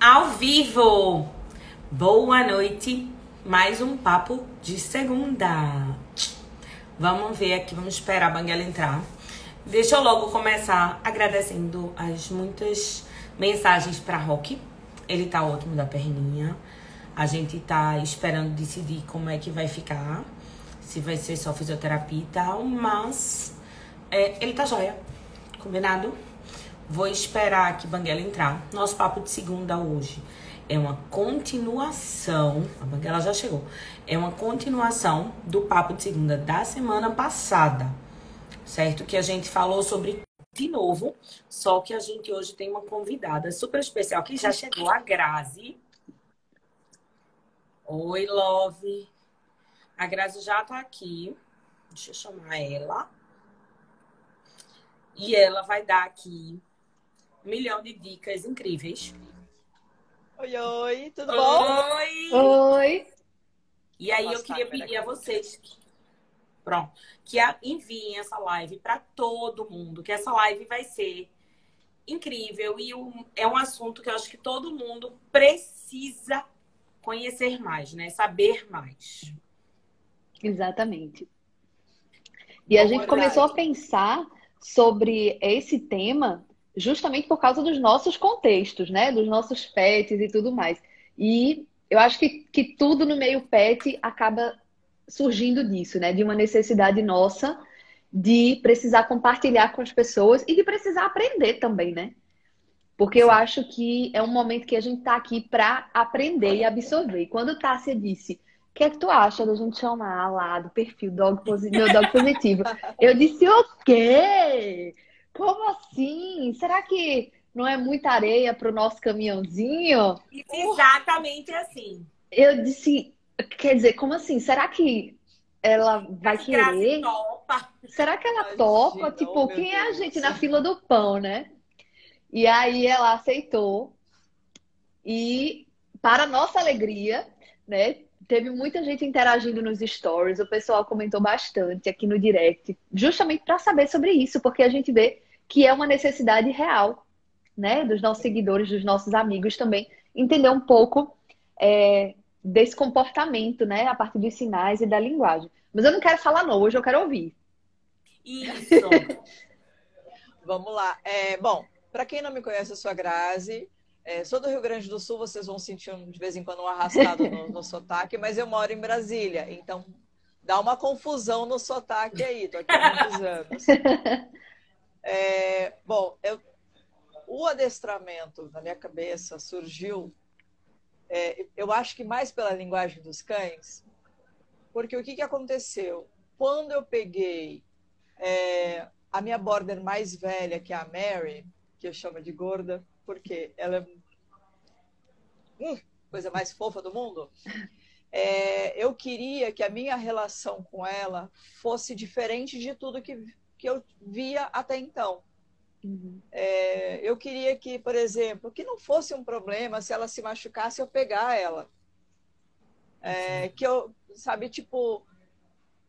ao vivo. Boa noite, mais um papo de segunda. Vamos ver aqui, vamos esperar a Banguela entrar. Deixa eu logo começar agradecendo as muitas mensagens para Rock. Ele tá ótimo da perninha. A gente tá esperando decidir como é que vai ficar. Se vai ser só fisioterapia e tal, mas é, ele tá jóia. Combinado? Vou esperar que Banguela entrar. Nosso papo de segunda hoje é uma continuação. A Banguela já chegou. É uma continuação do papo de segunda da semana passada. Certo? Que a gente falou sobre de novo, só que a gente hoje tem uma convidada super especial que já chegou, a Grazi. Oi, Love. A Grazi já tá aqui. Deixa eu chamar ela. E ela vai dar aqui um milhão de dicas incríveis. Oi, oi, tudo bom? Oi! Oi! E aí eu queria pedir a vocês, pronto, que enviem essa live para todo mundo, que essa live vai ser incrível e é um assunto que eu acho que todo mundo precisa conhecer mais, né? Saber mais. Exatamente. E a gente começou a pensar sobre esse tema justamente por causa dos nossos contextos, né? Dos nossos pets e tudo mais. E eu acho que, que tudo no meio pet acaba surgindo disso, né? De uma necessidade nossa de precisar compartilhar com as pessoas e de precisar aprender também, né? Porque eu acho que é um momento que a gente tá aqui para aprender e absorver. E quando Tássia disse, o que é que tu acha da gente chamar lá do perfil dog meu dog positivo? Eu disse, o quê? Como assim? Será que não é muita areia para o nosso caminhãozinho? Exatamente assim. Eu disse, quer dizer, como assim? Será que ela vai querer? Topa. Será que ela Imagina, topa? Tipo, quem Deus. é a gente na fila do pão, né? E aí ela aceitou. E, para nossa alegria, né? Teve muita gente interagindo nos stories, o pessoal comentou bastante aqui no direct, justamente para saber sobre isso, porque a gente vê que é uma necessidade real, né, dos nossos seguidores, dos nossos amigos também, entender um pouco é, desse comportamento, né, a partir dos sinais e da linguagem. Mas eu não quero falar não, hoje eu quero ouvir. Isso. Vamos lá. É, bom, para quem não me conhece, eu sou a Grazi. É, sou do Rio Grande do Sul, vocês vão sentir de vez em quando um arrastado no, no sotaque, mas eu moro em Brasília, então dá uma confusão no sotaque aí, tô aqui há muitos anos. É, bom, eu, o adestramento na minha cabeça surgiu, é, eu acho que mais pela linguagem dos cães, porque o que, que aconteceu? Quando eu peguei é, a minha border mais velha, que é a Mary, que eu chamo de gorda, porque ela é hum, coisa mais fofa do mundo. É, eu queria que a minha relação com ela fosse diferente de tudo que, que eu via até então. Uhum. É, eu queria que, por exemplo, que não fosse um problema se ela se machucasse eu pegar ela. É, que eu, sabe, tipo,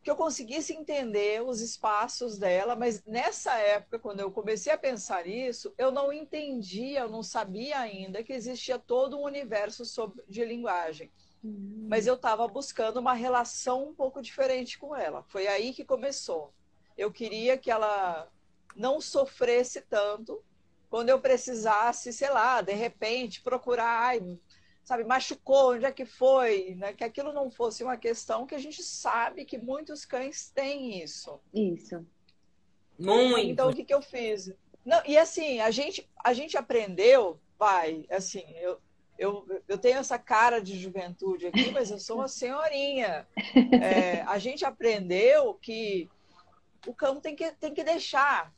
que eu conseguisse entender os espaços dela, mas nessa época, quando eu comecei a pensar isso, eu não entendia, eu não sabia ainda que existia todo um universo sobre, de linguagem. Uhum. Mas eu estava buscando uma relação um pouco diferente com ela. Foi aí que começou. Eu queria que ela não sofresse tanto quando eu precisasse, sei lá, de repente procurar, ai, sabe, machucou, onde é que foi, né? Que aquilo não fosse uma questão que a gente sabe que muitos cães têm isso. Isso. Muito. Então o que, que eu fiz? Não, e assim, a gente, a gente aprendeu, pai, assim, eu, eu, eu tenho essa cara de juventude aqui, mas eu sou uma senhorinha. É, a gente aprendeu que o cão tem que, tem que deixar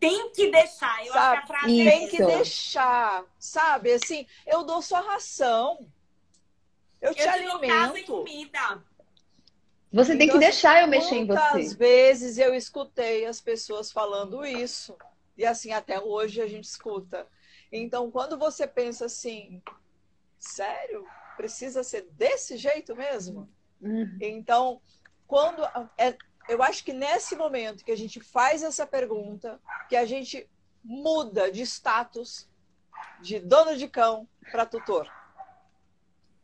tem que deixar. Eu sabe? acho que a frase é tem que deixar, sabe? Assim, eu dou sua ração. Eu, eu te alimento. comida. Você então, tem que então, deixar eu mexer em você. Muitas vezes eu escutei as pessoas falando isso. E assim, até hoje a gente escuta. Então, quando você pensa assim, sério? Precisa ser desse jeito mesmo? Uhum. Então, quando é, eu acho que nesse momento que a gente faz essa pergunta, que a gente muda de status, de dono de cão para tutor.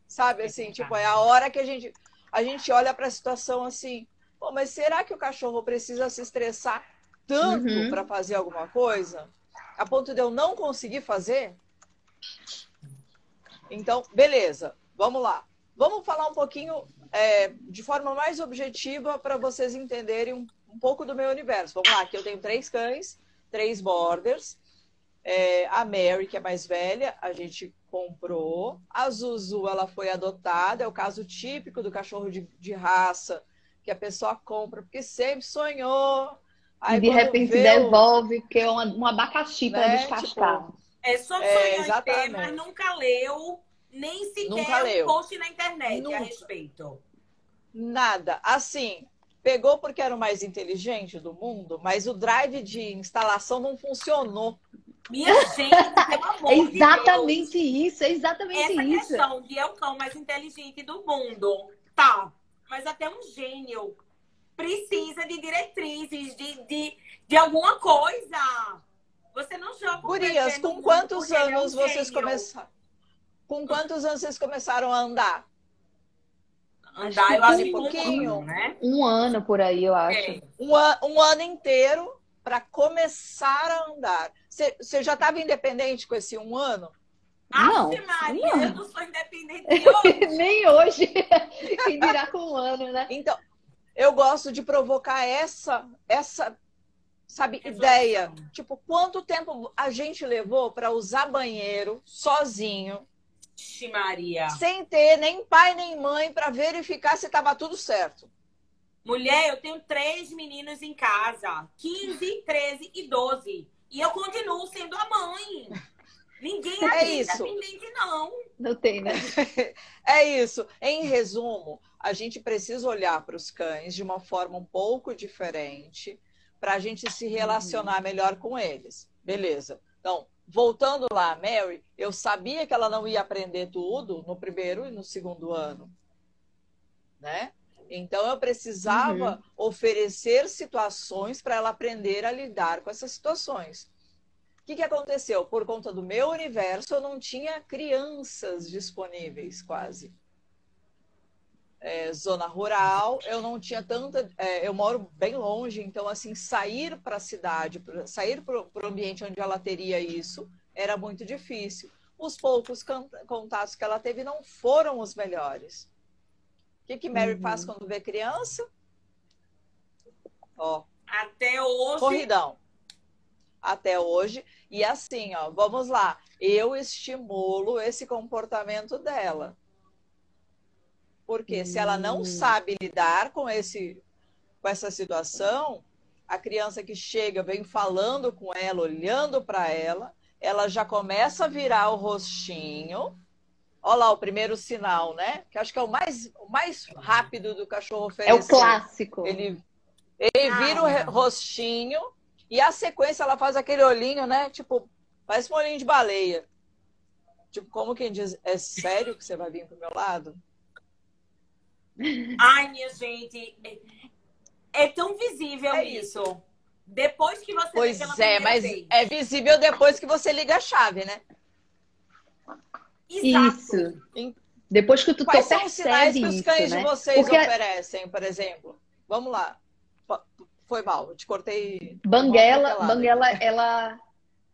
Sabe assim, tipo, é a hora que a gente a gente olha para a situação assim, Pô, mas será que o cachorro precisa se estressar tanto uhum. para fazer alguma coisa? A ponto de eu não conseguir fazer? Então, beleza, vamos lá. Vamos falar um pouquinho é, de forma mais objetiva para vocês entenderem um, um, pouco do meu universo. Vamos lá, aqui eu tenho três cães, três borders. É, a Mary, que é mais velha, a gente comprou. A Zuzu, ela foi adotada. É o caso típico do cachorro de, de raça que a pessoa compra porque sempre sonhou. Aí, e de repente devolve, porque é um abacaxi para né? descascar. Tipo, é só sonhar é, ter, mas nunca leu, nem sequer nunca leu. um post na internet nunca. a respeito. Nada. Assim, pegou porque era o mais inteligente do mundo, mas o drive de instalação não funcionou. Minha gente, pelo amor é exatamente de isso, é exatamente Essa isso. Essa questão de é o cão mais inteligente do mundo. Tá, mas até um gênio precisa de diretrizes, de, de, de alguma coisa. Você não joga Gurias, com quantos anos é um vocês começaram? Com quantos anos vocês começaram a andar? Andar, eu acho um pouquinho, um ano, né? Um ano por aí, eu acho. É. Um, um ano inteiro para começar a andar. Você já estava independente com esse um ano? Não, Maria, não. eu não sou independente hoje. Nem hoje. Quem dirá com um ano, né? Então, eu gosto de provocar essa, essa sabe, ideia. Tipo, quanto tempo a gente levou para usar banheiro sozinho? Maria. Sem ter nem pai nem mãe para verificar se estava tudo certo. Mulher, eu tenho três meninos em casa: 15, 13 e 12. E eu continuo sendo a mãe. Ninguém é isso. Independente, não. Não tem, né? é isso. Em resumo, a gente precisa olhar para os cães de uma forma um pouco diferente para a gente se relacionar uhum. melhor com eles. Beleza. Então, voltando lá, Mary, eu sabia que ela não ia aprender tudo no primeiro e no segundo ano. Né? Então, eu precisava uhum. oferecer situações para ela aprender a lidar com essas situações que, que aconteceu? Por conta do meu universo, eu não tinha crianças disponíveis, quase. É, zona rural, eu não tinha tanta. É, eu moro bem longe, então, assim, sair para a cidade, pra, sair para o ambiente onde ela teria isso, era muito difícil. Os poucos contatos que ela teve não foram os melhores. O que, que Mary uhum. faz quando vê criança? Ó. Até hoje. Corridão. Até hoje. E assim, ó, vamos lá. Eu estimulo esse comportamento dela. Porque se ela não hum. sabe lidar com esse com essa situação, a criança que chega vem falando com ela, olhando para ela, ela já começa a virar o rostinho. Olha lá o primeiro sinal, né? Que acho que é o mais, o mais rápido do cachorro oferecer. É o clássico. Ele, ele vira o rostinho e a sequência, ela faz aquele olhinho, né? Tipo, parece um olhinho de baleia. Tipo, como quem diz, é sério que você vai vir pro meu lado? Ai, minha gente, é tão visível é isso. isso. Depois que você Pois é, mas vez. é visível depois que você liga a chave, né? Exato. Isso. Depois que tu Quais são os sinais que os cães né? de vocês Porque... oferecem, por exemplo? Vamos lá. Foi mal, eu te cortei. Banguela, Banguela, ela,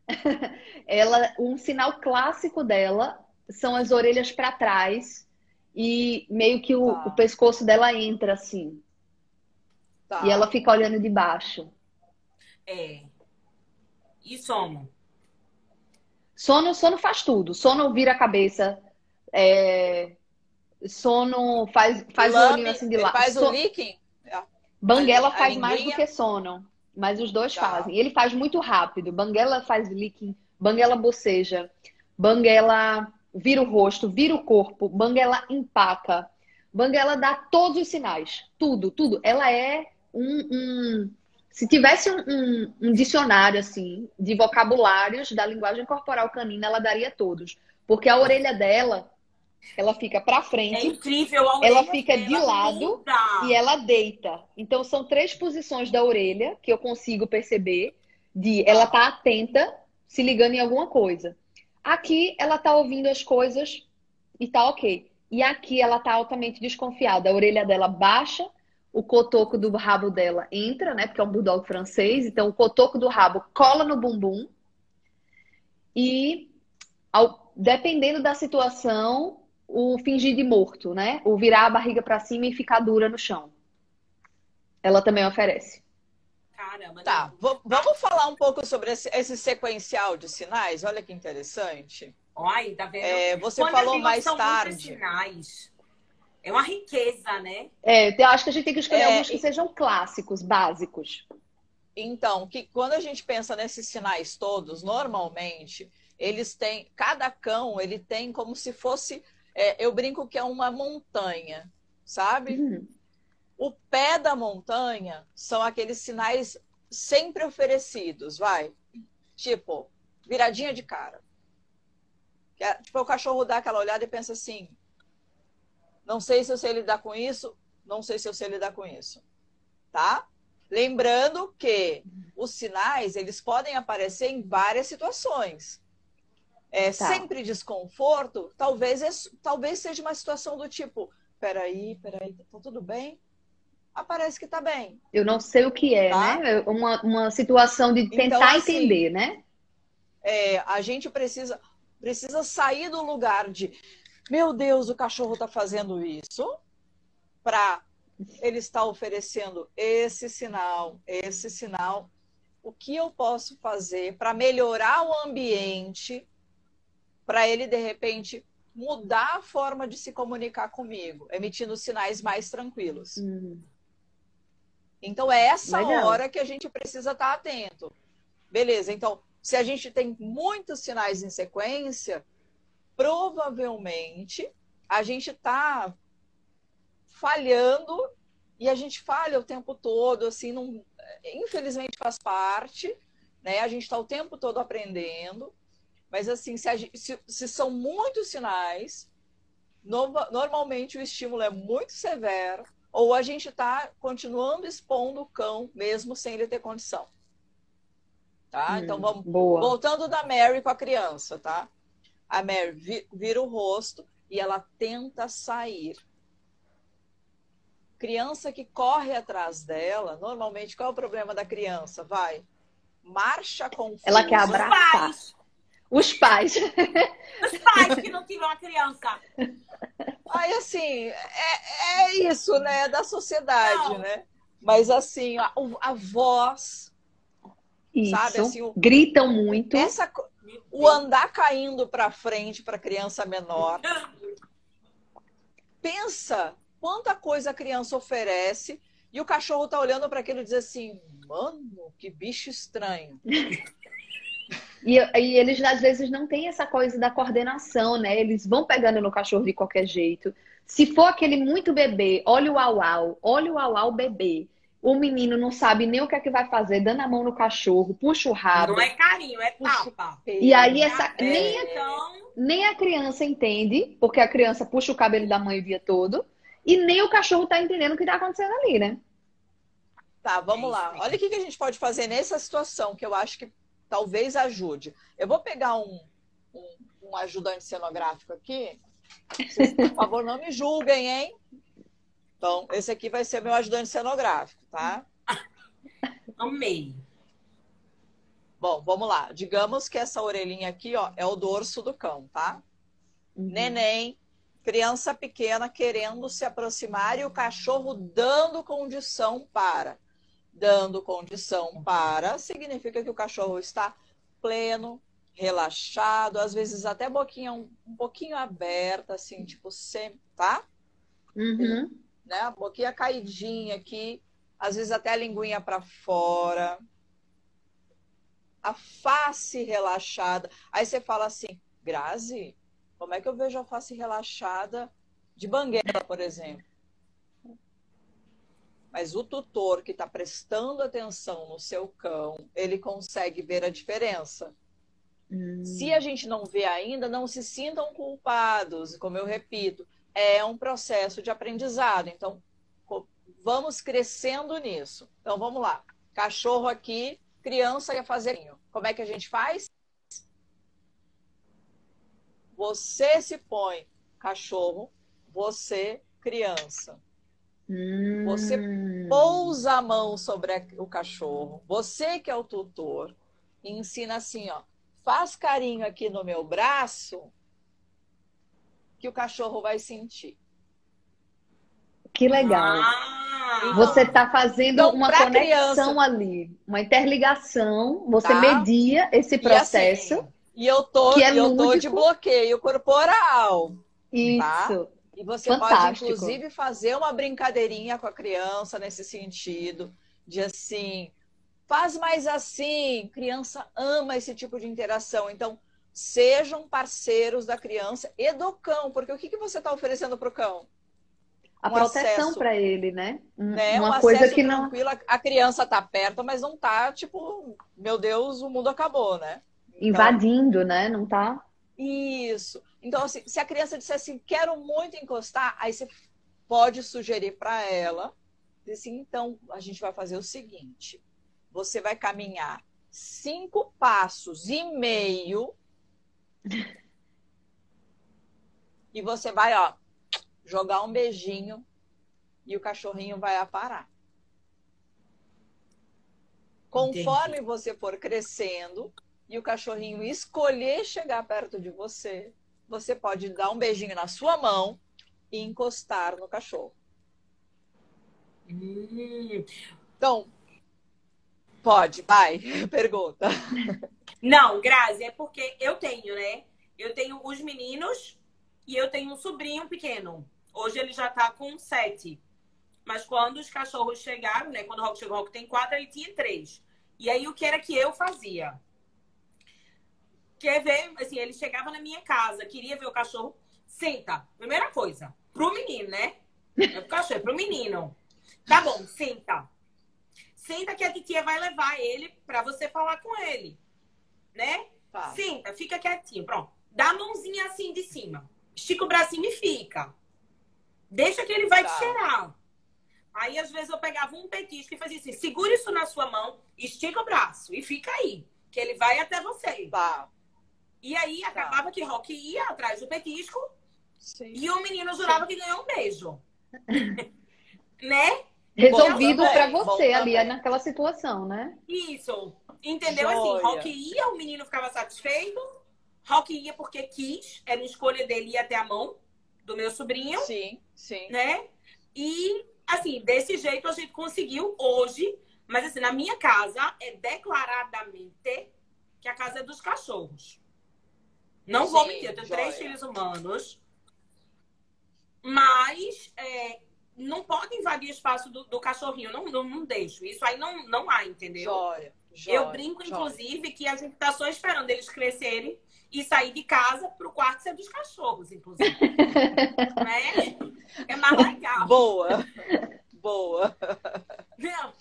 ela, um sinal clássico dela são as orelhas para trás e meio que o, tá. o, pescoço dela entra assim. Tá. E ela fica olhando de baixo. É. E sono? Sono, sono faz tudo. Sono vira a cabeça. É... Sono faz, faz Lame, o olhinho assim de lado. Faz o licking? Banguela a, faz mais do que sono, mas os dois tá. fazem. Ele faz muito rápido. Banguela faz licking, Banguela boceja, Banguela vira o rosto, vira o corpo, Banguela empaca. Banguela dá todos os sinais, tudo, tudo. Ela é um, um se tivesse um, um, um, dicionário assim de vocabulários da linguagem corporal canina, ela daria todos, porque a orelha dela ela fica para frente. É incrível, a Ela fica de lado muda. e ela deita. Então são três posições da orelha que eu consigo perceber de ela tá atenta, se ligando em alguma coisa. Aqui ela tá ouvindo as coisas e tá ok. E aqui ela tá altamente desconfiada. A orelha dela baixa, o cotoco do rabo dela entra, né? Porque é um bulldog francês, então o cotoco do rabo cola no bumbum. E ao, dependendo da situação, o fingir de morto, né? O virar a barriga para cima e ficar dura no chão. Ela também oferece. Caramba. Tá, vamos falar um pouco sobre esse, esse, sequencial de sinais. Olha que interessante. Olha, tá vendo? É, você Quando falou mais tarde. Sinais. É uma riqueza, né? É, eu acho que a gente tem que escolher é, alguns que sejam clássicos, básicos. Então, que quando a gente pensa nesses sinais todos, normalmente eles têm, cada cão ele tem como se fosse, é, eu brinco que é uma montanha, sabe? Uhum. O pé da montanha são aqueles sinais sempre oferecidos, vai. Tipo, viradinha de cara. É, tipo, o cachorro dá aquela olhada e pensa assim: não sei se eu sei lidar com isso, não sei se eu sei lidar com isso. Tá? Lembrando que os sinais, eles podem aparecer em várias situações. É, tá. Sempre desconforto, talvez, talvez seja uma situação do tipo, peraí, peraí, tá tudo bem? Aparece que tá bem. Eu não sei o que é, tá? né? Uma, uma situação de então, tentar então, assim, entender, né? É, a gente precisa, precisa sair do lugar de meu Deus, o cachorro está fazendo isso para ele estar oferecendo esse sinal, esse sinal. O que eu posso fazer para melhorar o ambiente, para ele de repente mudar a forma de se comunicar comigo, emitindo sinais mais tranquilos. Uhum. Então é essa Legal. hora que a gente precisa estar atento. Beleza, então, se a gente tem muitos sinais em sequência, provavelmente a gente está falhando e a gente falha o tempo todo, assim, não, infelizmente faz parte, né? A gente está o tempo todo aprendendo, mas assim, se, gente, se, se são muitos sinais, no, normalmente o estímulo é muito severo, ou a gente está continuando expondo o cão mesmo sem ele ter condição. Tá? Hum, então vamos boa. voltando da Mary com a criança, tá? A Mary vira o rosto e ela tenta sair. Criança que corre atrás dela, normalmente qual é o problema da criança? Vai, marcha com Ela quer abraçar. Os pais. Os pais que não tiram a criança. Aí, assim, é, é isso, né? Da sociedade, não. né? Mas, assim, a, a voz, isso. sabe? Assim, o, Gritam muito. Essa, o andar caindo para frente para criança menor. Pensa quanta coisa a criança oferece e o cachorro tá olhando para aquilo e diz assim: "Mano, que bicho estranho". E, e, eles às vezes não têm essa coisa da coordenação, né? Eles vão pegando no cachorro de qualquer jeito. Se for aquele muito bebê, olha o au-au, olha o au-au bebê o menino não sabe nem o que é que vai fazer, dando a mão no cachorro, puxa o rabo. Não é carinho, é tapa. E aí essa, nem, a, então... nem a criança entende, porque a criança puxa o cabelo da mãe o dia todo, e nem o cachorro tá entendendo o que tá acontecendo ali, né? Tá, vamos lá. Olha o que a gente pode fazer nessa situação, que eu acho que talvez ajude. Eu vou pegar um, um, um ajudante cenográfico aqui. Vocês, por favor, não me julguem, hein? Então, esse aqui vai ser meu ajudante cenográfico, tá? Amei. Bom, vamos lá. Digamos que essa orelhinha aqui, ó, é o dorso do cão, tá? Uhum. Neném, criança pequena querendo se aproximar e o cachorro dando condição para. Dando condição para significa que o cachorro está pleno, relaxado, às vezes até boquinha um, um pouquinho aberta, assim, tipo, sempre, tá? Uhum né? A boquinha caidinha aqui, às vezes até a linguinha para fora. A face relaxada. Aí você fala assim, Grazi, como é que eu vejo a face relaxada de banguela, por exemplo? Mas o tutor que está prestando atenção no seu cão, ele consegue ver a diferença. Hum. Se a gente não vê ainda, não se sintam culpados, como eu repito é um processo de aprendizado. Então, vamos crescendo nisso. Então, vamos lá. Cachorro aqui, criança quer fazer. Como é que a gente faz? você se põe cachorro, você criança. Hum. Você pousa a mão sobre a- o cachorro, você que é o tutor, e ensina assim, ó, faz carinho aqui no meu braço, que o cachorro vai sentir. Que legal. Ah, Você está fazendo Então, uma conexão criança- ali, uma interligação. Você Tá. media esse processo. E, assim, e eu tô, Que é eu tô lúdico. de bloqueio corporal. Isso. E você pode, Fantástico. inclusive, fazer uma brincadeirinha com a criança nesse sentido, de assim, faz mais assim. Criança ama esse tipo de interação. Então, sejam parceiros da criança e do cão, porque o que, que você está oferecendo para o cão? A Um proteção para ele, né? Um- Né? Uma um coisa que não. A criança tá perto, mas não tá tipo, meu Deus, o mundo acabou, né? invadindo, né? Não tá. Isso. Então, assim, se a criança disser assim, quero muito encostar, aí você pode sugerir para ela, assim, então, a gente vai fazer o seguinte, você vai caminhar cinco passos e meio e você vai, ó, jogar um beijinho e o cachorrinho vai aparar. Conforme você for crescendo e o cachorrinho escolher chegar perto de você, você pode dar um beijinho na sua mão e encostar no cachorro. hum. Então, pode, vai, pergunta. Não, Grazi, é porque eu tenho, né? Eu tenho os meninos e eu tenho um sobrinho pequeno. Hoje ele já tá com sete. Mas quando os cachorros chegaram, né? Quando o Rock chegou, o Rock tem quatro, ele tinha três. E aí o que era que eu fazia? Quer ver, assim, ele chegava na minha casa, queria ver o cachorro, senta. Primeira coisa, pro menino, né? É pro cachorro, é pro menino. Tá bom, senta. Senta que a titia vai levar ele pra você falar com ele, né? Tá. Senta, fica quietinho, pronto. Dá a mãozinha assim de cima. Estica o bracinho e fica. Deixa que ele vai Tá. te cheirar. Aí, às vezes, eu pegava um petisco e fazia assim: segura isso na sua mão, estica o braço e fica aí, que ele vai até você. Tá. E aí, acabava que Rock ia atrás do petisco Sim. e o menino jurava que ganhou um beijo. né? Resolvido para você bom ali naquela situação, né? Isso. Entendeu? Joia. Assim, Rock ia, o menino ficava satisfeito. Rock ia porque quis, era uma escolha dele ir até a mão do meu sobrinho, Sim, sim. né? E, assim, desse jeito a gente conseguiu hoje. Mas, assim, na minha casa é declaradamente que a casa é dos cachorros. Não vou Sim, mentir, eu tenho joia. três filhos humanos. Mas é, não pode invadir o espaço do, do cachorrinho. Não, não, não deixo. Isso aí não, não há, entendeu? Joia. joia, Eu brinco, joia. inclusive, que a gente tá só esperando eles crescerem e sair de casa pro quarto ser dos cachorros, inclusive. né? É mais legal. Boa. Boa. Não,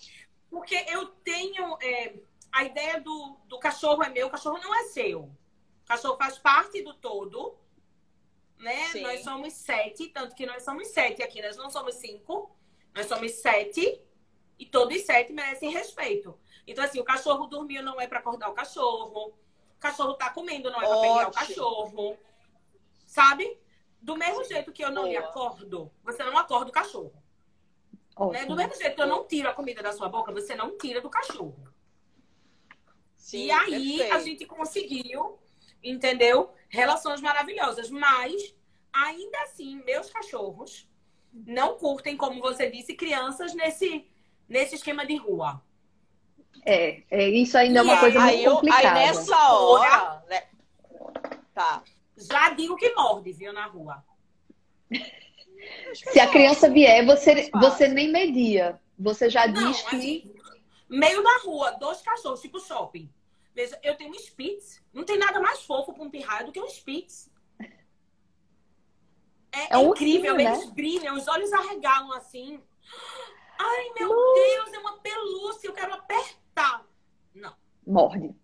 porque eu tenho é, a ideia do, do cachorro é meu, o cachorro não é seu. O cachorro faz parte do todo, né? Sim. Nós somos sete, tanto que nós somos sete aqui, nós não somos cinco, nós somos sete e todos sete merecem respeito. Então, assim, o cachorro dormiu não é para acordar o cachorro, o cachorro tá comendo não é para pegar o cachorro, sabe? Do mesmo jeito que eu não lhe Boa. acordo, você não acorda o cachorro. Né? Do mesmo jeito que eu não tiro a comida da sua boca, você não tira do cachorro. Sim, e aí a perfeito. gente conseguiu, entendeu? Relações maravilhosas. Mas, ainda assim, meus cachorros não curtem, como você disse, crianças nesse, nesse esquema de rua. É, é, isso ainda é E uma aí- coisa muito aí, eu- complicada. aí nessa hora, né? Tá. Já digo que morde, viu, na rua. Se a criança vier, você, fácil. você nem media. Você já Não, diz que. assim, meio da rua, dois cachorros, tipo shopping. Veja, eu tenho um Spitz. Não tem nada mais fofo pra um pirraia do que um Spitz. É, É um incrível, ursinho, né? eles brilham, os olhos arregalam assim. Ai, meu Deus, é uma pelúcia, eu quero apertar. Não, Morde.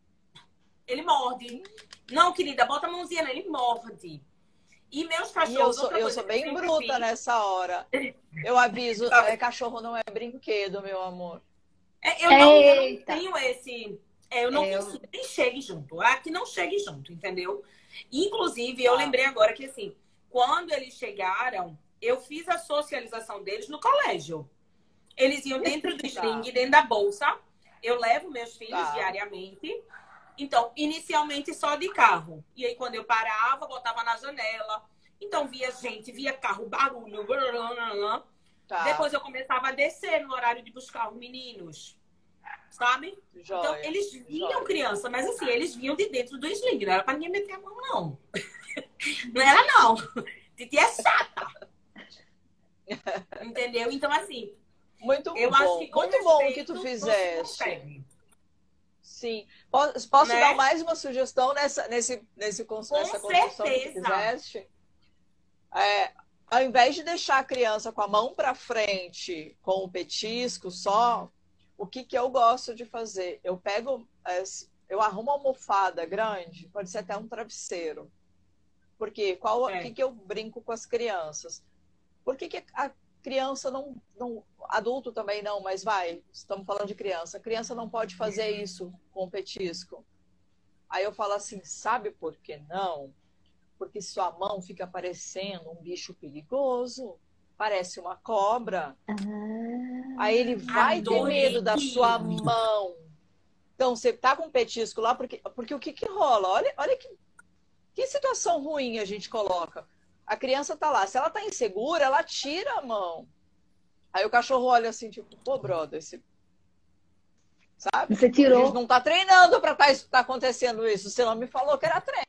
ele morde. Não, querida, bota a mãozinha nele, ele morde. E meus E cachorros, eu sou, eu sou bem bruta fiz- nessa hora. Eu aviso, Tá. é, cachorro não é brinquedo, meu amor. É, eu, não, eu não tenho esse. É, eu não É, eu- consigo nem chegue junto. Ah, que não chegue junto, entendeu? Inclusive, eu ah. lembrei agora que assim, quando eles chegaram, eu fiz a socialização deles no colégio. Eles iam dentro do string, dentro da bolsa. Eu levo meus filhos tá. diariamente. Então, inicialmente só de carro. E aí, quando eu parava, botava na janela. Então, via gente, via carro, barulho. Blá, blá, blá, tá. Depois eu começava a descer no horário de buscar os meninos. Sabe? Joia. Então, eles viam Joia. criança, mas assim, eles vinham de dentro do sling. Não era pra ninguém meter a mão, não. não era, não. Titi é chata. Entendeu? Então, assim. Muito eu bom. Acho que muito bom que tu fizeste. Sim. Posso, posso né? dar mais uma sugestão nessa, nesse, nesse, Com nessa construção certeza. que fizeste? É, ao invés de deixar a criança com a mão para frente, com o petisco só, o que, que eu gosto de fazer? Eu pego, eu arrumo uma almofada grande, pode ser até um travesseiro. Porque qual é. que, que eu brinco com as crianças? Por que, que a criança não, não. Adulto também não, mas vai, estamos falando de criança. A criança não pode fazer isso com o petisco. Aí eu falo assim: sabe por que não? Porque sua mão fica parecendo um bicho perigoso, parece uma cobra. Ah, Aí ele vai adorei. ter medo da sua mão. Então, você tá com um petisco lá, porque, porque o que que rola? Olha, olha que, que situação ruim a gente coloca. A criança tá lá, se ela tá insegura, ela tira a mão. Aí o cachorro olha assim, tipo, pô, brother, esse... sabe? Você tirou. A gente não tá treinando pra tá, tá acontecendo isso. Você não me falou que era treino.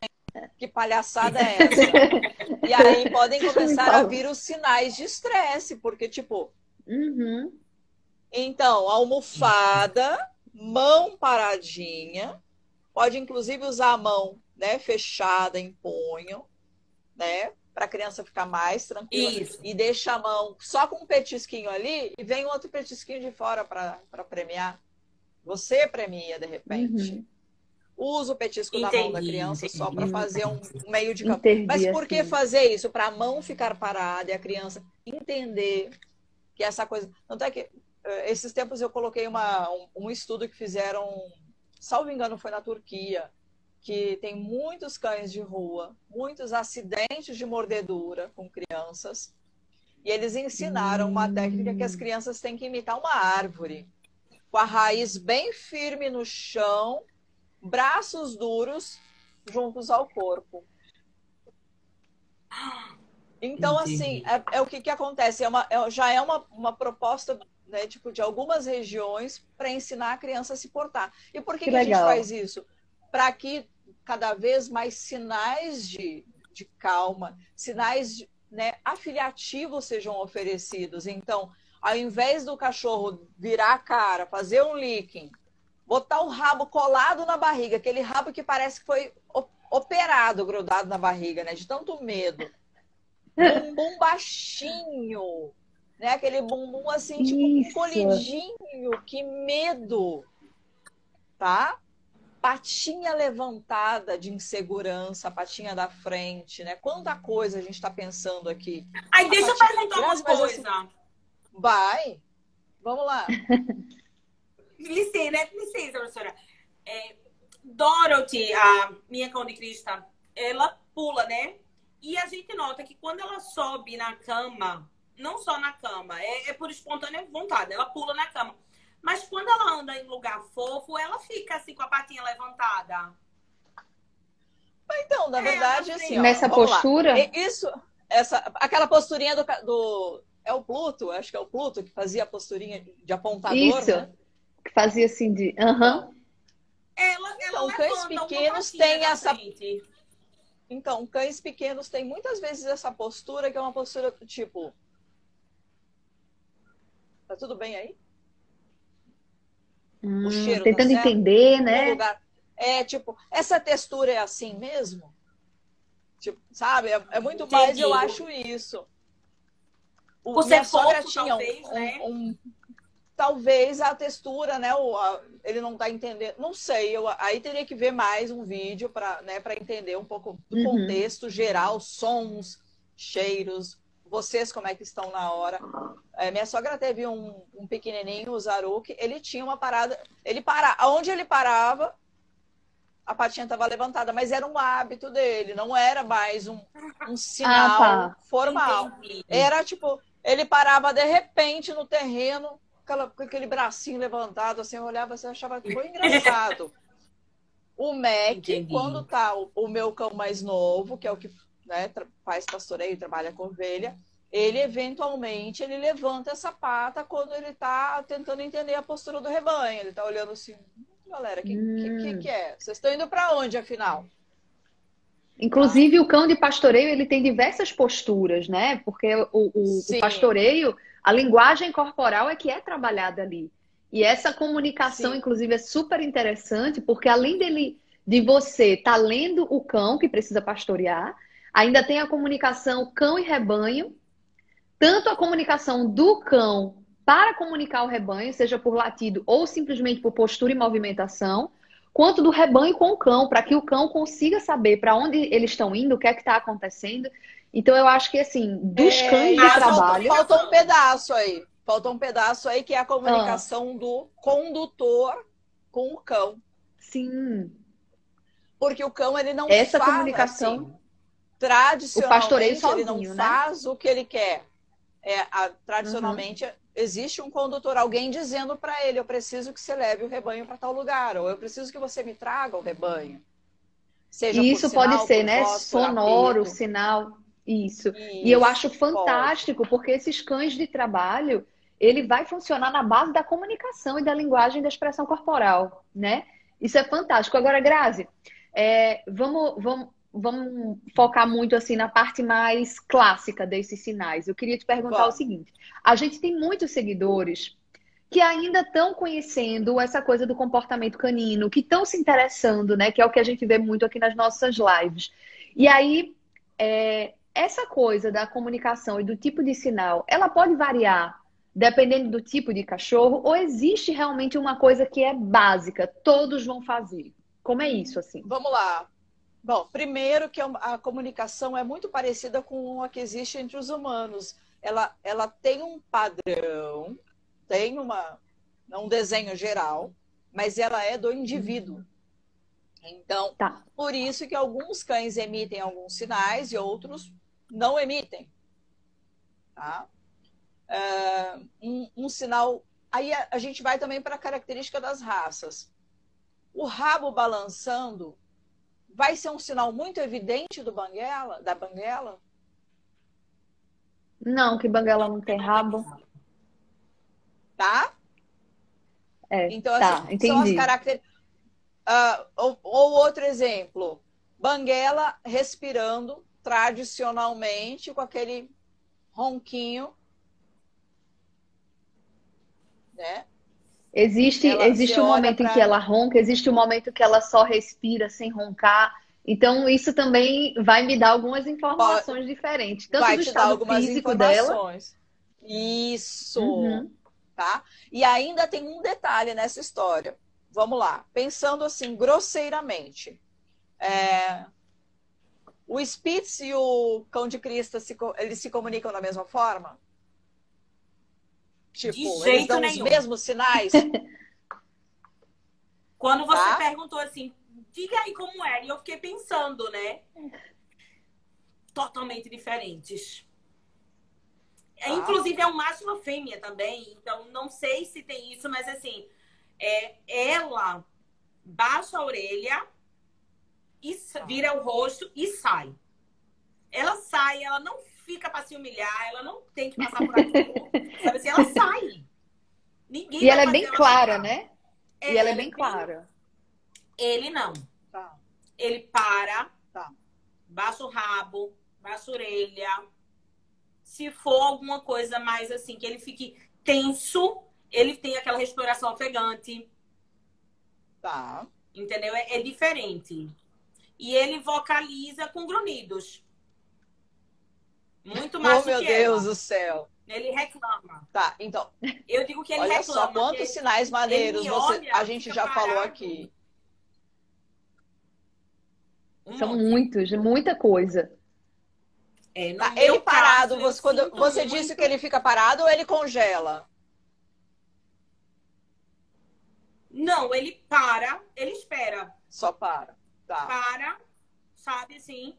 Que palhaçada é essa? e aí podem começar a vir os sinais de estresse, porque, tipo. Uhum. Então, almofada, mão paradinha, pode inclusive usar a mão né, fechada em punho, né? Para a criança ficar mais tranquila. Isso. E deixa a mão só com um petisquinho ali e vem outro petisquinho de fora para premiar. Você premia, de repente. Uhum usa o petisco entendi, na mão da criança entendi, só para fazer um meio de campo. Entendi, Mas por que assim. fazer isso? Para a mão ficar parada e a criança entender que essa coisa. Tanto é que eh, esses tempos eu coloquei uma, um, um estudo que fizeram, salvo engano, foi na Turquia, que tem muitos cães de rua, muitos acidentes de mordedura com crianças. E eles ensinaram uma técnica que as hum. crianças têm que imitar uma árvore, com a raiz bem firme no chão braços duros juntos ao corpo. Então, Entendi. assim, é, é, o que, que acontece. É uma, é, já é uma, uma proposta né, tipo, de algumas regiões para ensinar a criança a se portar. E por que, que, que a gente faz isso? Para que cada vez mais sinais de, de calma, sinais de, né, afiliativos sejam oferecidos. Então, ao invés do cachorro virar a cara, fazer um licking, botar o rabo colado na barriga, aquele rabo que parece que foi operado, grudado na barriga, né? De tanto medo. Bumbum baixinho, né? Aquele bumbum assim, tipo, Isso. encolhidinho, que medo, tá? Patinha levantada de insegurança, patinha da frente, né? Quanta coisa a gente está pensando aqui. Ai, deixa patinha... eu perguntar uma coisa. Assim, vai, vamos lá. licença, né? Licença, professora. É, Dorothy, a minha cão de crista, ela pula, né? E a gente nota que quando ela sobe na cama, não só na cama, é, é por espontânea vontade, ela pula na cama. Mas quando ela anda em lugar fofo, ela fica assim com a patinha levantada. Então, na é, verdade, assim. Ó, Nessa postura? Lá. Isso, essa, aquela posturinha do, do. É o Pluto, acho que é o Pluto que fazia a posturinha de apontador. Isso. Né? Que fazia assim de. Aham. Ela, ela então, cães pequenos têm essa. Frente. Então, cães pequenos têm muitas vezes essa postura, que é uma postura tipo. Tá tudo bem aí? Hum, o cheiro tá tentando tá entender, né? É tipo, essa textura é assim mesmo? Tipo, sabe? É, é muito Entendi. mais, eu acho isso. O, Por ser fofo, tinha talvez, um, né? um, talvez a textura, né? O, a, ele não está entendendo. Não sei, eu, aí teria que ver mais um vídeo para né, entender um pouco do uhum. contexto geral, sons, cheiros, vocês como é que estão na hora. É, minha sogra teve um, um pequenininho, o Zaruk, ele tinha uma parada, ele para, aonde ele parava, a patinha estava levantada, mas era um hábito dele, não era mais um, um sinal ah, tá. formal. Entendi. Era tipo, ele parava de repente no terreno, aquela, com aquele bracinho levantado, assim, eu olhava assim, eu achava foi engraçado. o Mac, Entendi. quando tá o, o, meu cão mais novo, que é o que né, faz pastoreio, trabalha com ovelha, ele eventualmente ele levanta essa pata quando ele está tentando entender a postura do rebanho. Ele está olhando assim, galera, o que, hum. que, que, que, é? Vocês estão indo para onde, afinal? Inclusive, ah. o cão de pastoreio ele tem diversas posturas, né? Porque o, o, o, pastoreio, a linguagem corporal é que é trabalhada ali. E essa comunicação, Sim. inclusive, é super interessante, porque além dele, de você estar tá lendo o cão que precisa pastorear, ainda tem a comunicação cão e rebanho, tanto a comunicação do cão para comunicar o rebanho, seja por latido ou simplesmente por postura e movimentação, quanto do rebanho com o cão, para que o cão consiga saber para onde eles estão indo, o que é que está acontecendo. Então eu acho que assim, dos é, cães de trabalho. Falta um pedaço aí. Falta um pedaço aí que é a comunicação ah. do condutor com o cão. Sim. Porque o cão ele não Essa comunicação assim. tradicionalmente o pastoreio sozinho, ele não né? faz o que ele quer. É, a, tradicionalmente uhum. existe um condutor, alguém dizendo para ele: eu preciso que você leve o rebanho para tal lugar, ou eu preciso que você me traga o rebanho. Seja Isso sinal, pode ser, né? Sonoro, sinal. Isso. Isso. E eu acho fantástico, pode. porque esses cães de trabalho, ele vai funcionar na base da comunicação e da linguagem da expressão corporal, né? Isso é fantástico. Agora, Grazi, é, vamos, vamos, vamos focar muito assim na parte mais clássica desses sinais. Eu queria te perguntar Bom. o seguinte: a gente tem muitos seguidores que ainda estão conhecendo essa coisa do comportamento canino, que estão se interessando, né? Que é o que a gente vê muito aqui nas nossas lives. E aí, é, essa coisa da comunicação e do tipo de sinal, ela pode variar dependendo do tipo de cachorro, ou existe realmente uma coisa que é básica, todos vão fazer? Como é isso, assim? Vamos lá. Bom, primeiro que a comunicação é muito parecida com a que existe entre os humanos. Ela, ela tem um padrão, tem uma, um desenho geral, mas ela é do indivíduo. Então, tá. por isso que alguns cães emitem alguns sinais e outros não emitem. Tá? Uh, um, um, sinal. Aí a, a gente vai também para a característica das raças. O rabo balançando vai ser um sinal muito evidente do banguela, da banguela? Não, que banguela não tem rabo. Tá? É, então, tá, assim, são as características. Uh, ou, ou, outro exemplo, banguela respirando tradicionalmente com aquele ronquinho, né? Existe, existe um momento pra... em que ela ronca, existe um momento que ela só respira sem roncar. Então, isso também vai me dar algumas informações Pode... diferentes. Tanto vai do estado físico dela. Isso. Uhum. Tá? E ainda tem um detalhe nessa história. Vamos lá. Pensando assim, grosseiramente. É... O Spitz e o Cão de Crista, se... eles se comunicam da mesma forma? Tipo, de jeito dão nenhum. os mesmos sinais? Quando você tá? perguntou assim, diga aí como é, e eu fiquei pensando, né? Totalmente diferentes. Tá. Inclusive, é um macho e uma fêmea também, então não sei se tem isso, mas assim, é, ela baixa a orelha, e vira o rosto e sai. Ela sai, ela não fica para se humilhar, ela não tem que passar por aquilo. sabe assim, ela sai. Ninguém e ela é bem ela clara, né? É, e ela é bem clara. Ele não. Tá. Ele para, tá. baixa o rabo, baixa a orelha. Se for alguma coisa mais assim, que ele fique tenso, ele tem aquela respiração ofegante. Tá. Entendeu? É, é diferente. E ele vocaliza com grunhidos. Muito mais oh, meu Deus do céu. Ele reclama. Tá, então. Eu digo que ele olha reclama. Olha só quantos sinais maneiros você, a gente já parado. falou aqui. São muitos, muita coisa. É, tá, ele parado, caso, você, quando você muito... disse que ele fica parado ou ele congela? Não, ele para, ele espera. Só para. Tá. para, sabe assim?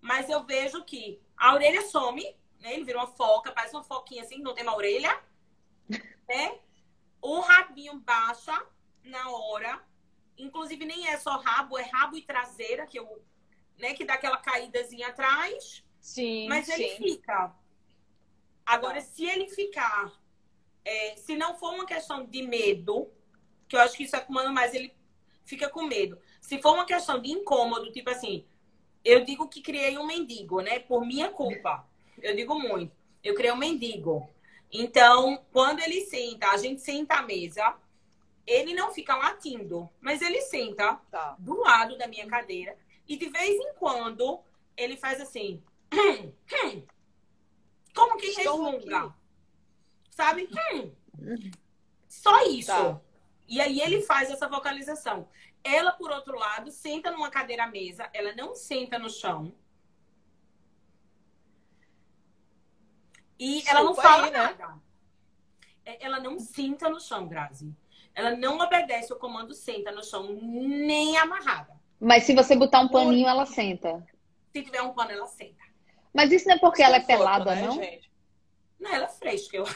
Mas eu vejo que a orelha some, né? Ele vira uma foca, parece uma foquinha assim, não tem uma orelha, né? O rabinho baixa na hora. Inclusive, nem é só rabo, é rabo e traseira, que eu, né, que dá aquela caídazinha atrás. Sim. Mas sim. ele fica. Agora, se ele ficar, é, se não for uma questão de medo, que eu acho que isso é comando mais, ele fica com medo. Se for uma questão de incômodo, tipo assim, eu digo que criei um mendigo, né? Por minha culpa. Eu digo muito. Eu criei um mendigo. Então, quando ele senta, a gente senta à mesa, ele não fica latindo, mas ele senta tá. do lado da minha cadeira e de vez em quando ele faz assim. Hum, hum, como que resmunga? Sabe? Hum. Só isso. Tá. E aí ele faz essa vocalização. Ela, por outro lado, senta numa cadeira mesa, ela não senta no chão. E ela não fala aí, né? nada. É, ela não senta no chão, Grazi. Ela não obedece o comando senta no chão, nem amarrada. Mas se você botar um paninho, ela senta. Se tiver um pano, ela senta. Mas isso não é porque ela é pelada, né, não? Gente? Não, ela é fresca, eu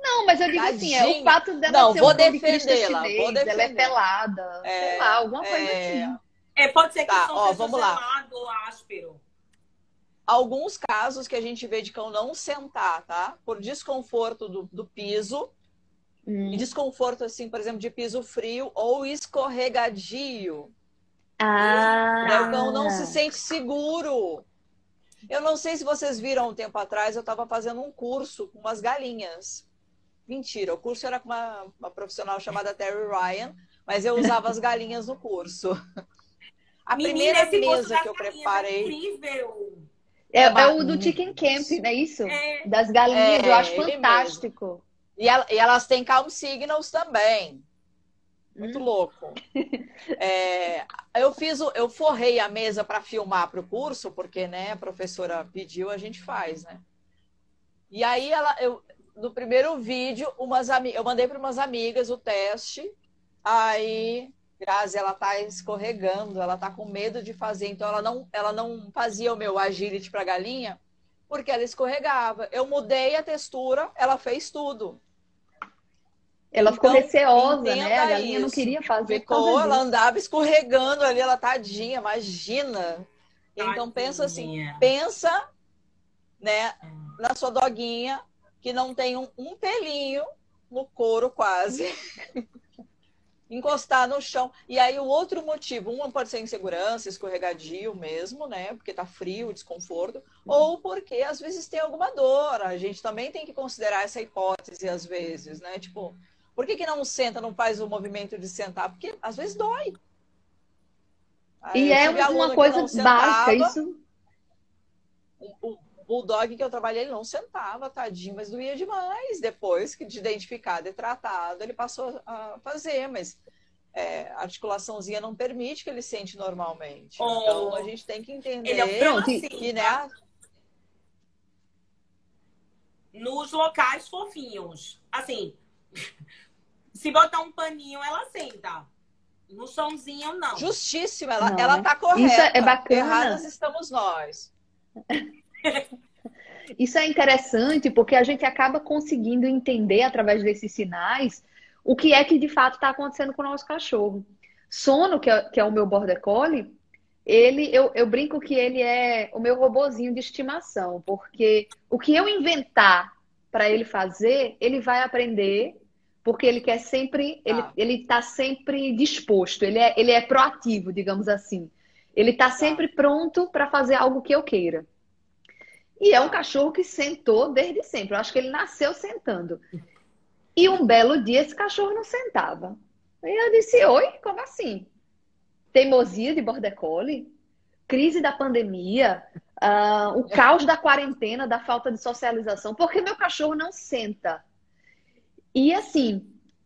não, mas eu digo assim, é o fato dela não, ser vou um defendê-la, vou defender. ela é pelada, é, sei lá, alguma coisa é... assim. É, pode ser que tá, ó, vamos lá. áspero. Alguns casos que a gente vê de cão não sentar, tá? Por desconforto do, do piso, hum. e desconforto, assim, por exemplo, de piso frio ou escorregadio. Ah. O cão não se sente seguro. Eu não sei se vocês viram um tempo atrás, eu estava fazendo um curso com umas galinhas. Mentira, o curso era com uma, uma profissional chamada Terry Ryan, mas eu usava as galinhas no curso. A Menina, primeira mesa que eu é preparei. É incrível. É, é, o do Chicken Camp, não é isso? É. Das galinhas, é, eu acho fantástico. E, ela, e, elas têm calm signals também. Muito hum. louco. É, eu fiz, o, eu forrei a mesa para filmar para o curso, porque né, a professora pediu, a gente faz, né? E aí ela, eu, no primeiro vídeo, umas eu mandei para umas amigas o teste. Aí, Grazi, ela tá escorregando, ela tá com medo de fazer, então ela não, ela não fazia o meu agility para galinha, porque ela escorregava. Eu mudei a textura, ela fez tudo. Ela ficou então, receosa, né? A galinha isso. não queria fazer. Ficou, ela andava escorregando ali, ela tadinha, imagina. Então pensa assim, pensa, né, na sua doguinha que não tem um, um pelinho no couro quase. Encostar no chão. E aí o outro motivo, um pode ser insegurança, escorregadio mesmo, né? Porque tá frio, desconforto, uhum. ou porque às vezes tem alguma dor. A gente também tem que considerar essa hipótese às vezes, né? Tipo, por que, que não senta, não faz o movimento de sentar? Porque às vezes dói. Aí e é uma coisa básica, isso. Bulldog que eu trabalhei, ele não sentava, tadinho, mas doía demais. Depois que de identificado e tratado, ele passou a fazer, mas é, a articulaçãozinha não permite que ele sente normalmente. Oh. Então a gente tem que entender ele é Pronto, que, né? Nos locais fofinhos. Assim, se botar um paninho, ela senta. No somzinho, não. Justíssima, ela, não, ela né? tá correta. Isso é bacana. Erradas estamos nós. Isso é interessante porque a gente acaba conseguindo entender através desses sinais o que é que de fato está acontecendo com o nosso cachorro. Sono, que é, que é o meu border collie, ele, eu, eu brinco que ele é o meu robozinho de estimação, porque o que eu inventar para ele fazer, ele vai aprender porque ele quer sempre, ele ah. ele está sempre disposto, ele é, ele é proativo, digamos assim. Ele está tá. sempre pronto para fazer algo que eu queira. E é um cachorro que sentou desde sempre. Eu acho que ele nasceu sentando. E um belo dia esse cachorro não sentava. E eu disse: Oi, como assim? Teimosia de border collie? Crise da pandemia? Uh, o caos da quarentena, da falta de socialização? Por que meu cachorro não senta? E assim,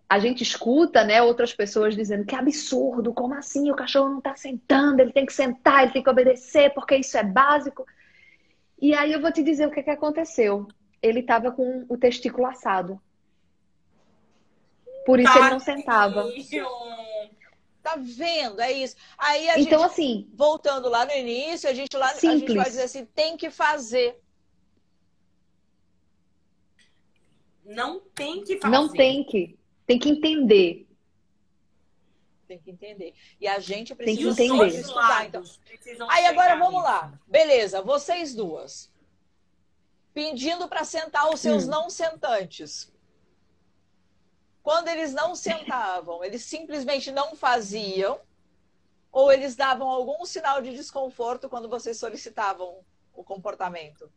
a gente escuta, né, outras pessoas dizendo que absurdo, como assim? O cachorro não está sentando, ele tem que sentar, ele tem que obedecer, porque isso é básico. E aí eu vou te dizer o que, que aconteceu. Ele estava com o testículo assado. Por isso Tadinho. ele não sentava. tá vendo, é isso. Aí a então, gente, assim. Voltando lá no início, a gente lá a gente vai dizer assim, tem que fazer. Não tem que fazer. Não tem que. Tem que entender. Tem que entender. E a gente precisa tem que entender. estudar. Então. Aí agora vamos lá. Beleza, vocês duas. Pedindo para sentar os seus hum. não sentantes. Quando eles não sentavam, eles simplesmente não faziam, ou eles davam algum sinal de desconforto quando vocês solicitavam o comportamento?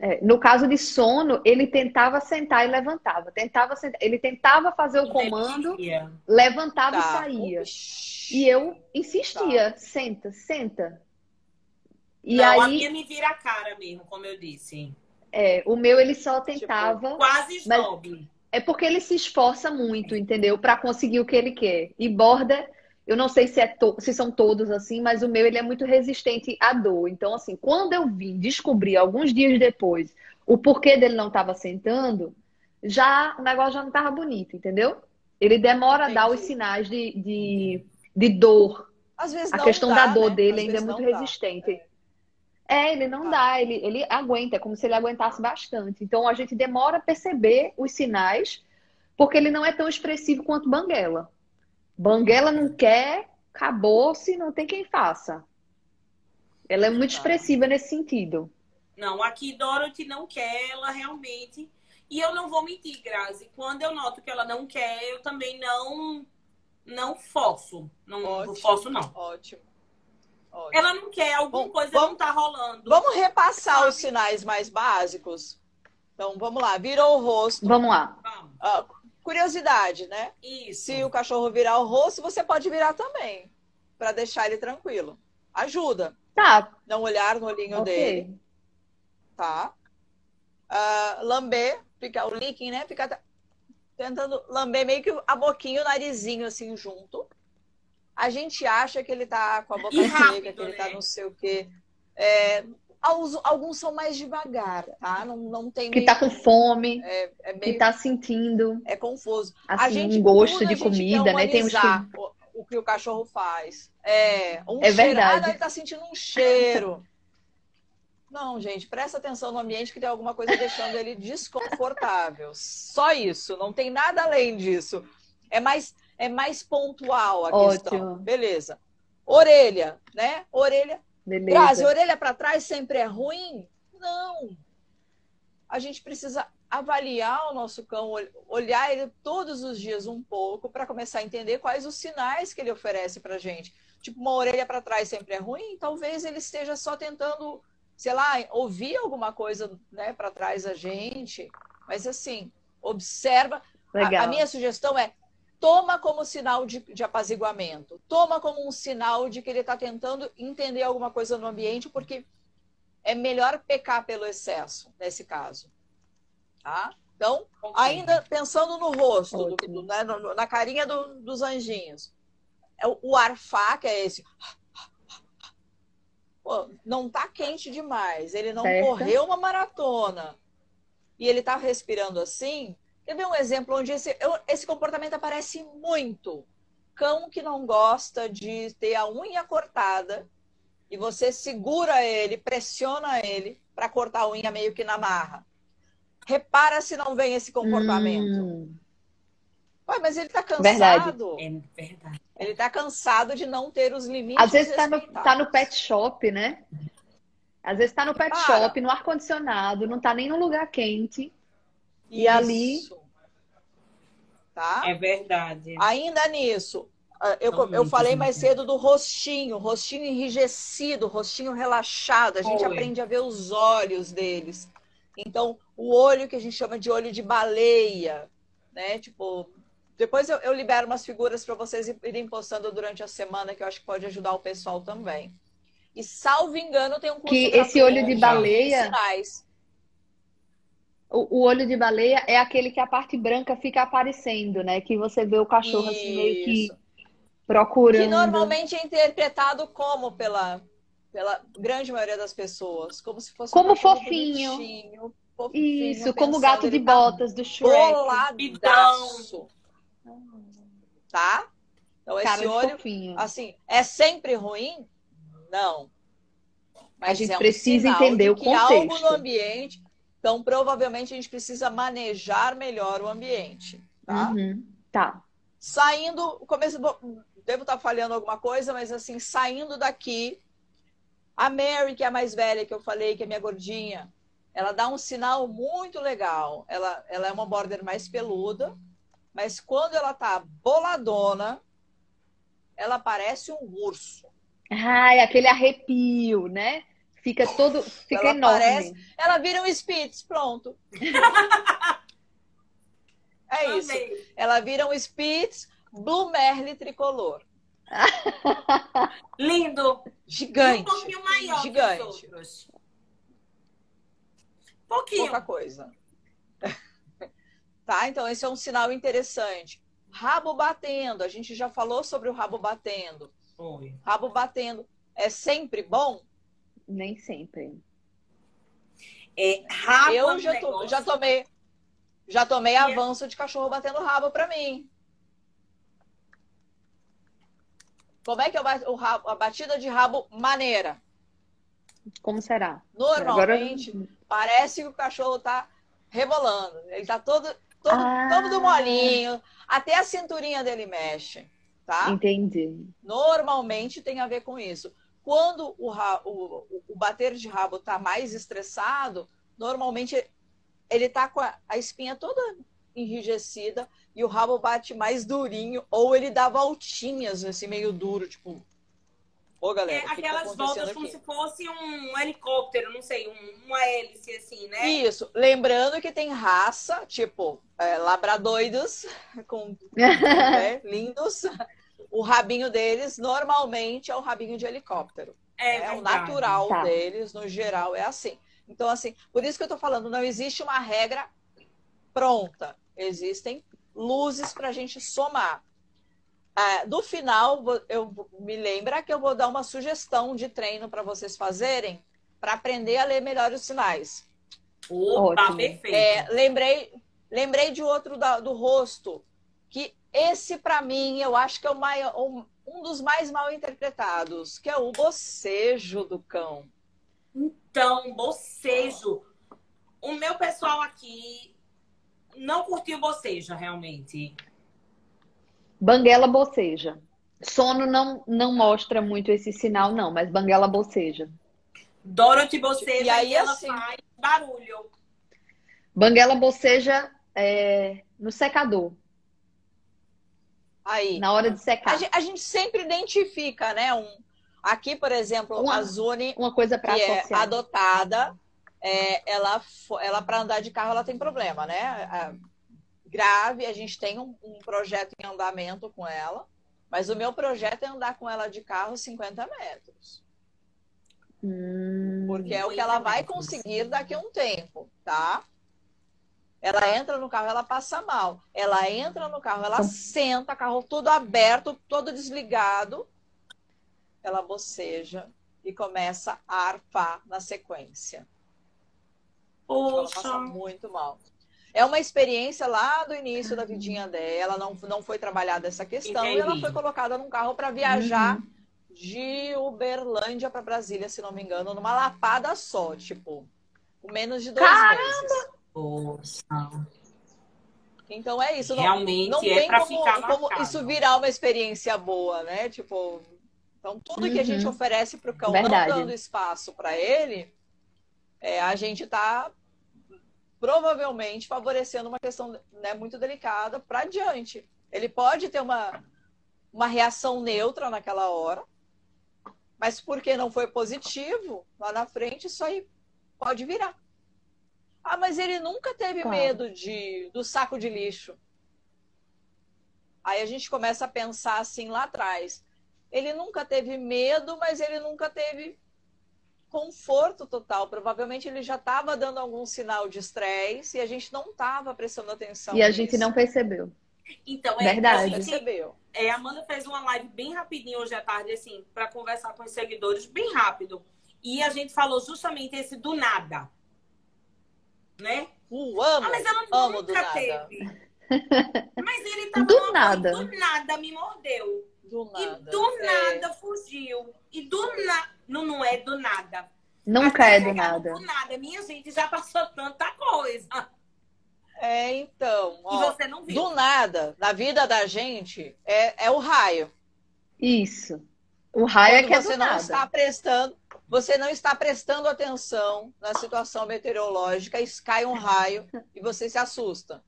É, no caso de sono, ele tentava sentar e levantava. Tentava sentar, ele tentava fazer o comando, levantava tá. e saía. E eu insistia, tá. senta, senta. E Não, aí, a minha me vira a cara mesmo, como eu disse. É, o meu ele só tipo, tentava. Tipo, quase snob. É porque ele se esforça muito, entendeu? Para conseguir o que ele quer. E borda, eu não sei se, é se são todos assim, mas o meu ele é muito resistente à dor. Então, assim, quando eu vim descobrir alguns dias depois o porquê dele não estava sentando, já o negócio já não estava bonito, entendeu? Ele demora Entendi. a dar os sinais de, de, de dor. Às vezes a questão dá, da dor né? dele Às ainda é muito resistente. Dá. É, ele não tá. dá, ele, ele aguenta, é como se ele aguentasse bastante. Então a gente demora a perceber os sinais, porque ele não é tão expressivo quanto Banguela. Banguela não quer, acabou-se, não tem quem faça. Ela é muito expressiva nesse sentido. Não, aqui Dorothy não quer, ela realmente. E eu não vou mentir, Grazi. Quando eu noto que ela não quer, eu também não não forço. Não, Ótimo. não forço, não. Ótimo. Ótimo. Ela não quer, alguma Bom, coisa vamos, não tá rolando. Vamos repassar sabe? os sinais mais básicos? Então, vamos lá. Virou o rosto. Vamos lá. Ah, curiosidade, né? Isso. Se o cachorro virar o rosto, você pode virar também. para deixar ele tranquilo. Ajuda. Tá. Não olhar no olhinho okay. dele. Tá. Uh, lamber, fica o licking, né? Fica tentando lamber meio que a boquinha, o narizinho assim junto a gente acha que ele tá com a boca seca, que ele tá né? não sei o quê. É, alguns são mais devagar, tá? Não, não tem. Que meio... tá com fome, é, é meio... que tá sentindo. É confuso. Assim, a gente, um gosto de comida, né? Tem uns que... o, o que o cachorro faz. É, um é verdade. ele tá sentindo um cheiro. Não, gente, presta atenção no ambiente que tem alguma coisa deixando ele desconfortável. Só isso, não tem nada além disso. É mais é mais pontual a Ótimo. questão. Beleza. Orelha, né? Orelha. Beleza. Grazi, orelha para trás sempre é ruim? Não. A gente precisa avaliar o nosso cão, olhar ele todos os dias um pouco para começar a entender quais os sinais que ele oferece para gente. Tipo, uma orelha para trás sempre é ruim? Talvez ele esteja só tentando, sei lá, ouvir alguma coisa né, para trás da gente. Mas assim, observa. A, a minha sugestão é toma como sinal de, de, apaziguamento, toma como um sinal de que ele está tentando entender alguma coisa no ambiente, porque é melhor pecar pelo excesso nesse caso. Tá? Então, ainda pensando no rosto, do, do, né, na carinha do, dos anjinhos, é o, o arfá, que é esse. Pô, não está quente demais, ele não certo. correu uma maratona e ele está respirando assim, Quer ver um exemplo onde esse, esse comportamento aparece muito? Cão que não gosta de ter a unha cortada e você segura ele, pressiona ele para cortar a unha meio que na marra. Repara se não vem esse comportamento. Hum. Ué, mas ele está cansado. Verdade. É verdade. Ele está cansado de não ter os limites. Às vezes está no, tá no pet shop, né? Às vezes está no pet Para. shop, no ar-condicionado, não está nem no lugar quente. E Isso. ali. Tá? É verdade. Ainda nisso, ah, eu, eu falei mais cedo do rostinho, rostinho enrijecido, rostinho relaxado. A gente Oi. aprende a ver os olhos deles. Então, o olho que a gente chama de olho de baleia, né? Tipo, depois eu, eu libero umas figuras para vocês irem postando durante a semana, que eu acho que pode ajudar o pessoal também. E salvo engano, tem um curso que esse olho de baleia. Sinais. O, o, olho de baleia é aquele que a parte branca fica aparecendo, né? Que você vê o cachorro Isso. assim meio que procurando. Que normalmente é interpretado como pela, pela grande maioria das pessoas, como se fosse como um fofinho. fofinho. Isso, como o gato de tá botas do Shrek. Boladaço. Tá? Então, esse olho, fofinho. assim, é sempre ruim? Não. Mas a gente é um precisa entender o que contexto. algo no ambiente, então provavelmente a gente precisa manejar melhor o ambiente, tá? Uhum. Tá. Saindo, começo, devo estar falhando alguma coisa, mas assim, saindo daqui, a Mary, que é a mais velha que eu falei, que é minha gordinha, ela dá um sinal muito legal. Ela, ela é uma border mais peluda, mas quando ela tá boladona, ela parece um urso. Ai, aquele arrepio, né? Fica todo. Fica ela enorme. Parece, ela vira um Spitz, pronto. é isso. Ela vira um Spitz Blue Merle tricolor. Lindo. Gigante. E um pouquinho maior Gigante. Pouquinho. Pouca coisa. tá? Então, esse é um sinal interessante. Rabo batendo. A gente já falou sobre o rabo batendo. Oi. Rabo batendo. É sempre bom? Nem sempre. É, rabo Eu é já, to, já tomei já tomei é avanço de cachorro batendo rabo para mim. Como é que é o rabo, a batida de rabo maneira? Como será? Normalmente, Agora... parece que o cachorro tá rebolando. Ele tá todo, todo, ah. todo molinho. Até a cinturinha dele mexe. Tá? Entendi. Normalmente tem a ver com isso. Quando o, o, o bater de rabo tá mais estressado, normalmente ele tá com a, a espinha toda enrijecida e o rabo bate mais durinho, ou ele dá voltinhas, assim, meio duro, tipo, Ô, galera, é, aquelas tá voltas como se fosse um helicóptero, não sei, um, uma hélice assim, né? Isso. Lembrando que tem raça, tipo, é, labradoidos, com, né, lindos. O rabinho deles normalmente é o rabinho de helicóptero. É, é o natural tá. deles, no geral, é assim. Então, assim, por isso que eu tô falando, não existe uma regra pronta. Existem luzes para a gente somar. Ah, do final, eu me lembra que eu vou dar uma sugestão de treino para vocês fazerem para aprender a ler melhor os sinais. Opa, perfeito. É, lembrei, lembrei de outro da, do rosto, que esse para mim eu acho que é o maior, um dos mais mal interpretados, que é o bocejo do cão. Então, bocejo. O meu pessoal aqui não curtiu bocejo, realmente. Banguela boceja. Sono não, não mostra muito esse sinal, não, mas Banguela boceja. Dorothy boceja e aí ela assim... faz barulho. Banguela boceja é, no secador. Aí. Na hora de secar. A gente, a gente sempre identifica, né? Um, aqui, por exemplo, uma, a Zune, uma coisa para é adotada, é, ela, ela para andar de carro, ela tem problema, né? grave. A gente tem um, um, projeto em andamento com ela, mas o meu projeto é andar com ela de carro 50 metros. Hum, porque é o que ela vai conseguir daqui a um tempo, tá? Ela entra no carro, ela passa mal. Ela entra no carro, ela então senta, carro todo aberto, todo desligado. Ela boceja e começa a arfar na sequência. Poxa. Ela passa muito mal. É uma experiência lá do início da vidinha dela, não, não foi trabalhada essa questão Entendi. e ela foi colocada num carro para viajar uhum. de Uberlândia para Brasília, se não me engano, numa lapada só, tipo, com menos de dois Caramba! meses. Poxa. Então é isso. Realmente não, não é tem para como, ficar como isso virar uma experiência boa, né? Tipo, então tudo uhum. que a gente uhum. oferece para o cão, Verdade. não dando espaço para ele, é, a gente está provavelmente favorecendo uma questão né, muito delicada para adiante. Ele pode ter uma, uma reação neutra naquela hora, mas porque não foi positivo, lá na frente isso aí pode virar. Ah, mas ele nunca teve claro. medo de, do saco de lixo. Aí a gente começa a pensar assim lá atrás. Ele nunca teve medo, mas ele nunca teve conforto total. Provavelmente ele já estava dando algum sinal de estresse e a gente não estava prestando atenção. E a gente não percebeu. Então, é, Verdade. A gente, percebeu. É, a Amanda fez uma live bem rapidinho hoje à tarde, assim, para conversar com os seguidores, bem rápido. E a gente falou justamente esse do nada. Né? Uh, amo, ah, mas ela amo nunca teve. mas ele tava do nada. do nada me mordeu. Do nada. E do nada é... fugiu. E do nada. Não, não é do nada. Nunca é do nada. Do nada. Minha gente já passou tanta coisa. É, então. Ó, e você não viu. Do nada, na vida da gente, é, é o raio. Isso. O raio Quando é que você é do não nada. está prestando, você não está prestando atenção na situação meteorológica, e cai um raio e você se assusta.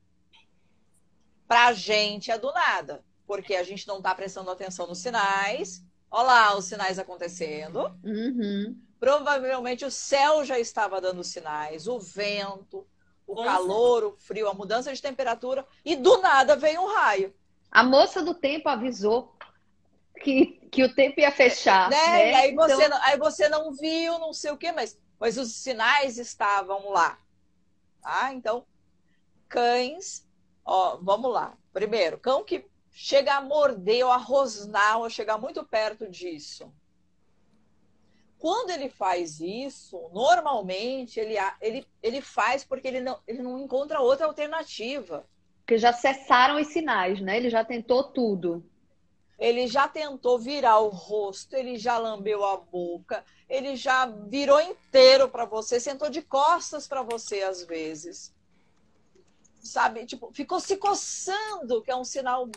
Pra gente é do nada, porque a gente não está prestando atenção nos sinais. Olha lá os sinais acontecendo. Uhum. Provavelmente o céu já estava dando sinais, o vento, o calor, o frio, a mudança de temperatura, e do nada veio um raio. A moça do tempo avisou que, que o tempo ia fechar. Né? né? E aí, Então, você, não- aí você não viu, não sei o quê, mas, mas os sinais estavam lá. Tá? Então, cães, ó, vamos lá. Primeiro, cão que chega a morder ou a rosnar ou a chegar muito perto disso. Quando ele faz isso, normalmente ele, ele, ele faz porque ele não, ele não encontra outra alternativa. Porque já cessaram os sinais, né? Ele já tentou tudo. Ele já tentou virar o rosto, ele já lambeu a boca, ele já virou inteiro para você, sentou de costas para você às vezes. Sabe? Tipo, ficou se coçando, que é um sinal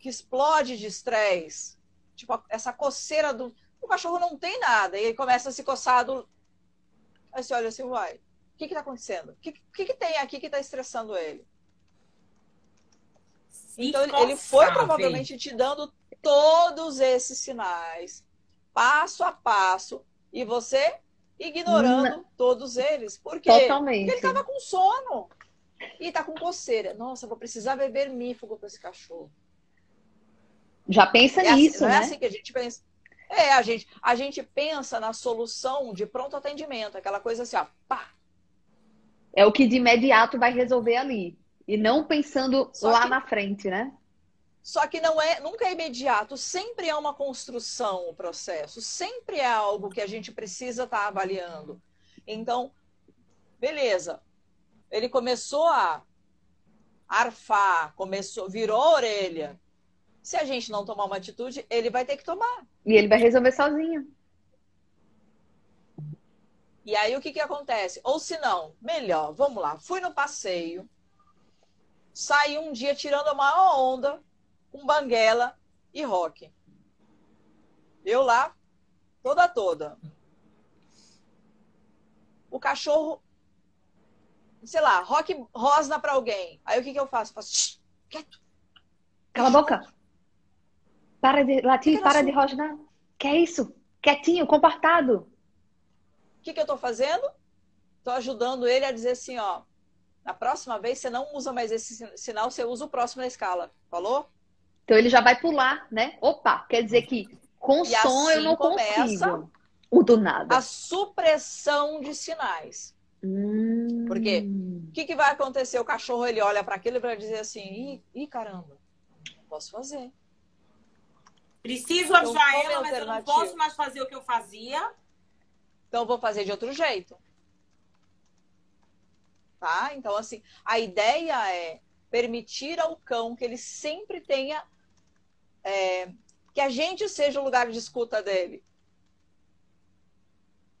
que explode de estresse. Tipo, essa coceira do. O cachorro não tem nada, e ele começa a se coçar do. Aí você olha assim, uai, o que que tá acontecendo? O que, que, que tem aqui que tá estressando ele? Então ele- ele foi provavelmente te dando todos esses sinais, passo a passo, e você ignorando todos eles. Por quê? Porque Totalmente. ele estava com sono. E tá com coceira. Nossa, vou precisar beber mífugo para esse cachorro. Já pensa É assim, nisso, não né? é assim que a gente pensa. É, a gente, a gente pensa na solução de pronto atendimento, aquela coisa assim, ó, pá. É o que de imediato vai resolver ali. E não pensando Só lá que- na frente, né? Só que não é, nunca é imediato, sempre é uma construção o processo, sempre é algo que a gente precisa estar avaliando. Então, beleza. Ele começou a arfar, começou, virou a orelha. Se a gente não tomar uma atitude, ele vai ter que tomar. E ele vai resolver sozinho. E aí o que que acontece? Ou se não, melhor, vamos lá, fui no passeio, saí um dia tirando a maior onda com banguela e rock. Eu lá, toda toda. O cachorro, sei lá, rock rosna pra alguém. Aí o que que eu faço? Faço, "Shh, quieto. Cala a boca. Para de latir, para de rosnar. Que é isso? Quietinho, comportado. O que que eu tô fazendo? Tô ajudando ele a dizer assim, ó, na próxima vez você não usa mais esse sin- sinal, você usa o próximo na escala. Falou? Então ele já vai pular, né? Opa, quer dizer que com E som eu assim não começa consigo. O do nada. A supressão de sinais. Hum. Por quê? O que, que vai acontecer? O cachorro ele olha para aquilo e vai dizer assim: Ih, ih, caramba, não posso fazer. Preciso Então, avisar ela, mas eu não posso mais fazer o que eu fazia. Então eu vou fazer de outro jeito. Tá? Então, assim, a ideia é permitir ao cão que ele sempre tenha. é, que a gente seja o lugar de escuta dele.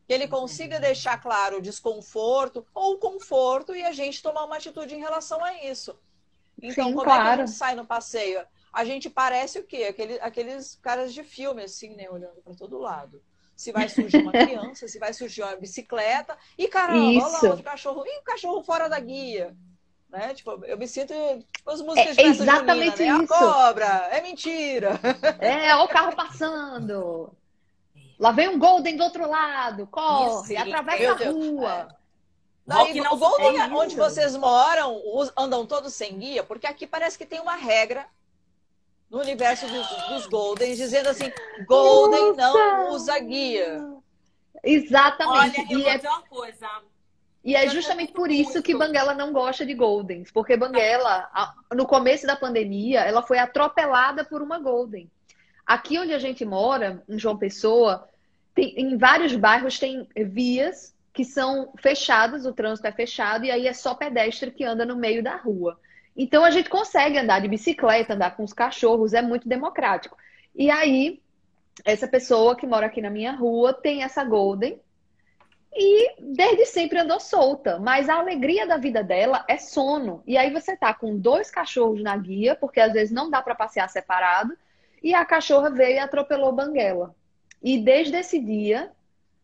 Que ele consiga deixar claro o desconforto ou o conforto e a gente tomar uma atitude em relação a isso. Então, Sim, como é que a claro. gente sai no passeio? A gente parece o quê? Aquele- aqueles caras de filme, assim, né? Olhando para todo lado. Se vai surgir uma criança, se vai surgir uma bicicleta. E caramba, olha lá Isso. outro cachorro. Ih, o cachorro fora da guia. Né? Tipo, eu me sinto tipo, as músicas É de exatamente junina, né? isso. A cobra, é mentira. É, ó o carro passando. Lá vem um Golden do outro lado. Corre, Isso, atravessa meu a Deus. rua. Daí, Rock não o Golden, é isso. onde vocês moram, andam todos sem guia, porque aqui parece que tem uma regra no universo dos, dos Goldens, dizendo assim, Golden não Nossa! usa guia. Exatamente. Olha, eu e, vou é, dizer uma coisa. e é justamente por isso muito. que Banguela não gosta de Goldens. Porque Banguela, no começo da pandemia, ela foi atropelada por uma Golden. Aqui onde a gente mora, em João Pessoa, tem- em vários bairros tem vias que são fechadas, o trânsito é fechado, e aí é só pedestre que anda no meio da rua. Então a gente consegue andar de bicicleta, andar com os cachorros, é muito democrático. E aí, essa pessoa que mora aqui na minha rua tem essa Golden e desde sempre andou solta, mas a alegria da vida dela é sono. E aí você tá com dois cachorros na guia, porque às vezes não dá para passear separado, e a cachorra veio e atropelou Banguela. E desde esse dia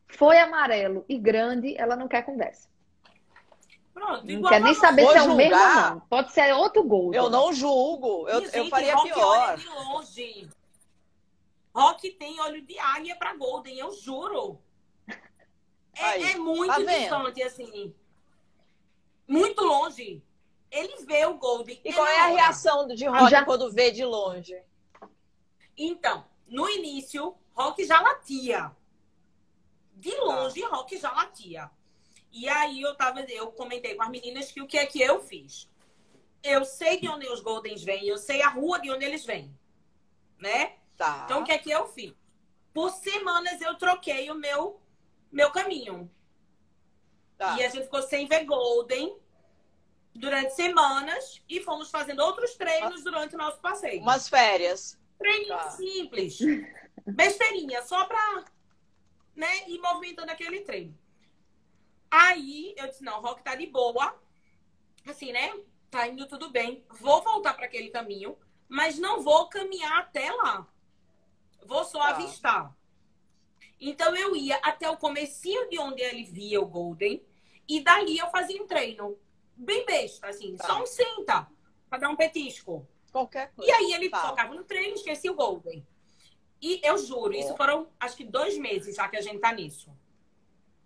foi amarelo e grande, ela não quer conversa. Pronto, não quer nem saber se é o mesmo ou não. Pode ser outro gol. Eu não julgo. Eu, eu faria Rock pior. Olha de longe. Rock tem olho de águia para Golden, eu juro. É, é muito tá distante, assim. Muito longe. Ele vê o Golden. E qual é a reação de Rock já... quando vê de longe? Então, no início, Rock já latia. De tá. longe, tá. Rock já latia. E aí eu tava, eu comentei com as meninas que o que é que eu fiz. Eu sei de onde os Goldens vêm, eu sei a rua de onde eles vêm. Né? Tá. Então o que é que eu fiz? Por semanas eu troquei o meu meu caminho. Tá. E a gente ficou sem ver Golden durante semanas e fomos fazendo outros treinos durante o nosso passeio. Umas férias. Treininho tá. simples. Besteirinha, só pra né, ir movimentando aquele treino. Aí eu disse, não, o Rock tá de boa. Assim, né? Tá indo tudo bem. Vou voltar para aquele caminho, mas não vou caminhar até lá. Vou só tá. avistar. Então eu ia até o comecinho de onde ele via o Golden e dali eu fazia um treino bem besta, assim, tá. só um senta para dar um petisco. Qualquer coisa. E aí ele tá. focava no treino, esquecia o Golden. E eu juro, isso foram acho que dois meses já que a gente tá nisso.